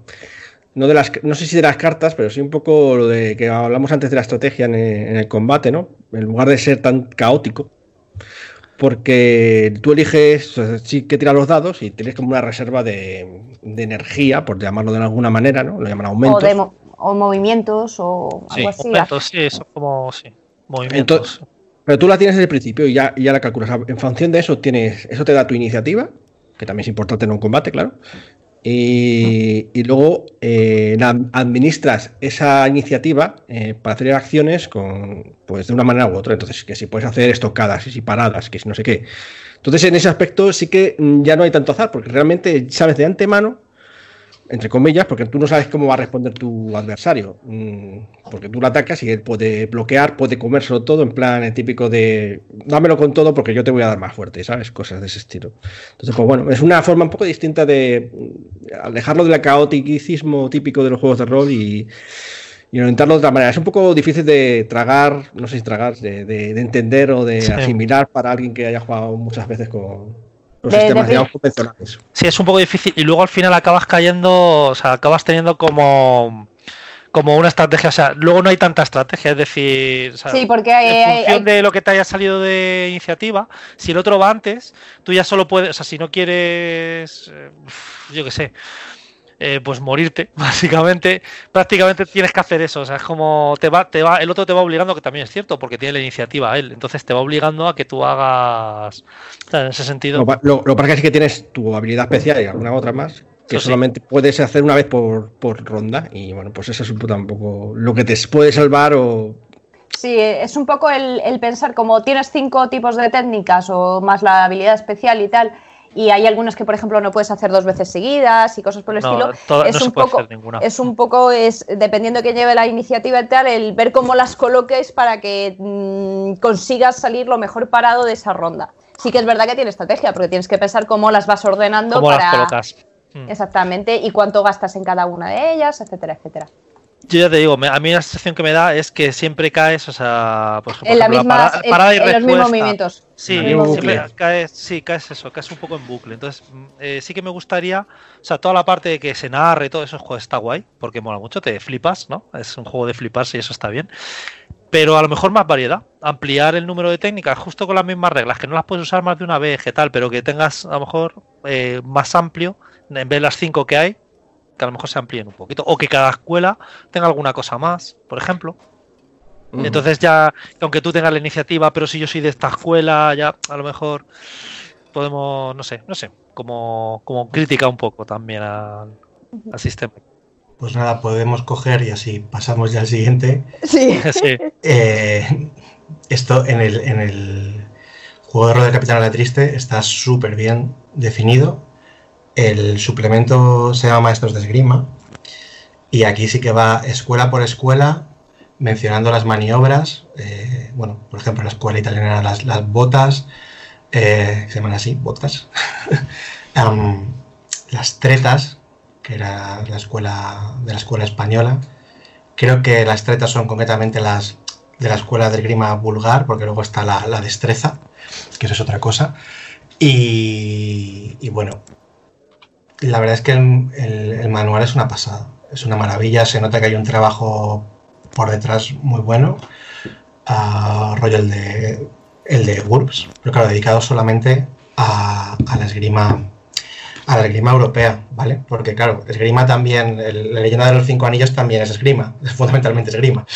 No, de las, no sé si de las cartas, pero sí un poco lo de que hablamos antes de la estrategia en en el combate, ¿no? En lugar de ser tan caótico, porque tú eliges, sí que tiras los dados y tienes como una reserva de, energía, por llamarlo de alguna manera, ¿no? Lo llaman aumentos.
O, movimientos o algo así.
Aumentos, sí, eso como, sí, movimientos.
pero tú la tienes desde el principio y ya, ya la calculas. En función de eso, tienes, eso te da tu iniciativa, que también es importante en un combate, claro. Y, luego eh, administras esa iniciativa eh, para hacer acciones con, pues, de una manera u otra. Entonces, que si puedes hacer estocadas, y si paradas, que si no sé qué. Entonces, en ese aspecto sí que mm, ya no hay tanto azar, porque realmente sabes de antemano entre comillas, porque tú no sabes cómo va a responder tu adversario. Mm, porque tú lo atacas y él puede bloquear, puede comérselo todo, en plan el típico de dámelo con todo porque yo te voy a dar más fuerte, ¿sabes? Cosas de ese estilo. Entonces, pues bueno, es una forma un poco distinta de alejarlo del caoticismo típico de los juegos de rol y, y orientarlo de otra manera. Es un poco difícil de tragar, no sé si tragar, de, entender o de asimilar para alguien que haya jugado muchas veces con, los sistemas convencionales.
Sí, es un poco difícil. Y luego al final acabas cayendo, o sea, acabas teniendo como como una estrategia, o sea, luego no hay tanta estrategia, es decir,
sí, porque hay,
en función de lo que te haya salido de iniciativa, si el otro va antes, tú ya solo puedes, o sea, si no quieres, eh, yo qué sé, eh, pues morirte, básicamente, prácticamente tienes que hacer eso, o sea, es como te va, te va, el otro te va obligando, que también es cierto, porque tiene la iniciativa a él, entonces te va obligando a que tú hagas, en ese sentido.
Lo, lo, que es que tienes tu habilidad especial y alguna otra más, que solamente puedes hacer una vez por, ronda, y bueno, pues eso es un poco lo que te puede salvar o
Sí, es un poco el, el, pensar como tienes cinco tipos de técnicas o más la habilidad especial y tal, y hay algunas que, por ejemplo, no puedes hacer dos veces seguidas y cosas por el estilo.
es, un poco,
es un poco, es dependiendo de quién lleve la iniciativa y tal, el ver cómo las coloques para que mm, consigas salir lo mejor parado de esa ronda. Sí que es verdad que tiene estrategia, porque tienes que pensar cómo las vas ordenando
¿Cómo
para.
Las colocas?
Mm. Exactamente, y cuánto gastas en cada una de ellas, etcétera, etcétera.
Yo ya te digo, a mí la sensación que me da es que siempre caes, o sea,
por ejemplo, en, la misma, en, los mismos movimientos.
Sí, siempre caes, sí, caes eso, caes un poco en bucle. Entonces, mm, eh, sí que me gustaría, o sea, toda la parte de que se narre y todo eso juego está guay, porque mola mucho, te flipas, ¿no? Es un juego de fliparse y eso está bien. Pero a lo mejor más variedad, ampliar el número de técnicas justo con las mismas reglas, que no las puedes usar más de una vez, que tal, pero que tengas a lo mejor eh, más amplio, en vez de las cinco que hay, que a lo mejor se amplíen un poquito. O que cada escuela tenga alguna cosa más, por ejemplo. Entonces ya, aunque tú tengas la iniciativa, pero si yo soy de esta escuela, ya a lo mejor podemos, no sé, no sé, como, como crítica un poco también al, sistema.
Pues nada, podemos coger y así pasamos ya al siguiente.
Sí.
sí.
Eh, esto en el, en el juego de rol de Capitán de la Triste está súper bien definido. El suplemento se llama Maestros de Esgrima. Y aquí sí que va escuela por escuela, mencionando las maniobras. eh, bueno, por ejemplo, la escuela italiana las, las botas, eh, se llaman así, botas. Las tretas, que era la escuela de la escuela española. Creo que las tretas son concretamente las de la escuela de esgrima vulgar, porque luego está la, la destreza, que eso es otra cosa. Y bueno, la verdad es que el, el- el manual es una pasada, es una maravilla, se nota que hay un trabajo por detrás muy bueno, ah, rollo el de, el de GURPS, pero claro, dedicado solamente a, a la esgrima a la esgrima europea, ¿vale? Porque claro, esgrima también, el- la leyenda de los cinco anillos también es esgrima, es fundamentalmente esgrima.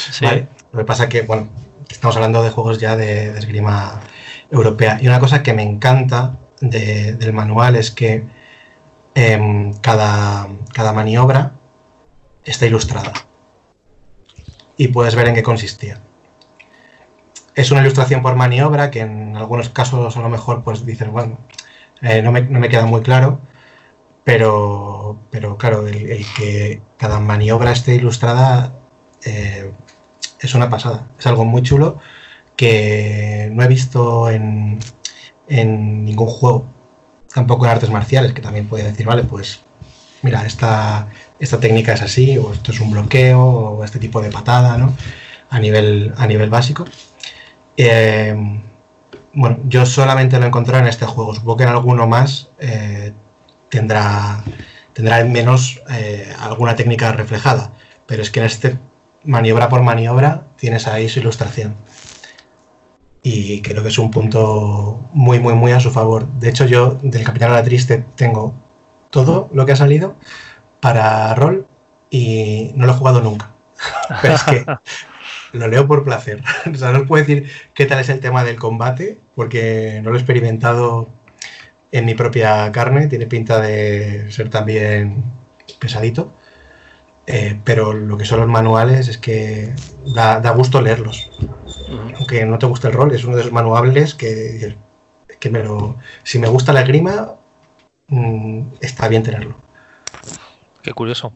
Lo que pasa es que, bueno, estamos hablando de juegos ya de, de esgrima europea. Y una cosa que me encanta de- del manual es que em, cada, cada maniobra está ilustrada y puedes ver en qué consistía. Es una ilustración por maniobra que en algunos casos a lo mejor pues dices, bueno, eh, no, me, no me queda muy claro, pero, pero claro, el, que cada maniobra esté ilustrada eh, es una pasada. Es algo muy chulo que no he visto en, en ningún juego, tampoco en artes marciales, que también podía decir, vale, pues mira, esta, esta técnica es así, o esto es un bloqueo, o este tipo de patada, ¿no? A nivel, a nivel básico. Eh, bueno, yo solamente lo he encontrado en este juego. Supongo que en alguno más eh, tendrá, tendrá menos eh, alguna técnica reflejada. Pero es que en este, maniobra por maniobra, tienes ahí su ilustración. Y creo que es un punto muy, muy, muy a su favor. De hecho, yo del Capitán de la Triste tengo todo lo que ha salido para rol y no lo he jugado nunca. Pero es que lo leo por placer. O sea, no os puedo decir qué tal es el tema del combate, porque no lo he experimentado en mi propia carne. Tiene pinta de ser también pesadito. Eh, pero lo que son los manuales es que da, da gusto leerlos. Aunque no te guste el rol, es uno de esos manuables que, que me lo, si me gusta la grima, mm, está bien tenerlo.
Qué curioso.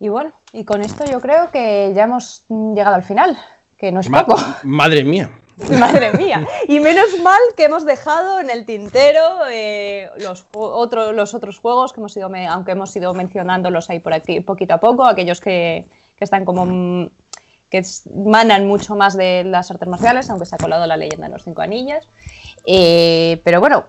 Y bueno, y con esto yo creo que ya hemos llegado al final, que no es
Ma-
poco.
madre mía.
Madre mía. Y menos mal que hemos dejado en el tintero eh, los, otro- los otros juegos que hemos ido, me- aunque hemos ido mencionándolos ahí por aquí poquito a poco, aquellos que, que están como mm, que manan mucho más de las artes marciales, aunque se ha colado la leyenda de los cinco anillos. Eh, pero bueno,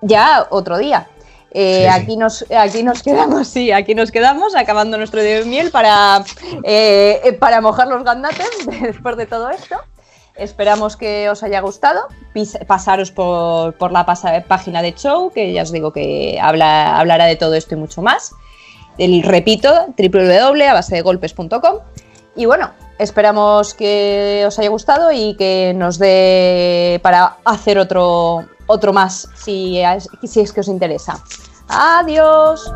ya otro día. Eh,
Sí,
aquí, nos, aquí nos quedamos, sí, aquí nos quedamos acabando nuestro día de miel para, eh, para mojar los gandates después de todo esto. Esperamos que os haya gustado. Pasaros por, por la página de Show, que ya os digo que habla, hablará de todo esto y mucho más. El, repito, www.abasedegolpes.com. Y bueno, Esperamos que os haya gustado y que nos dé para hacer otro, otro más si es, si es que os interesa. Adiós.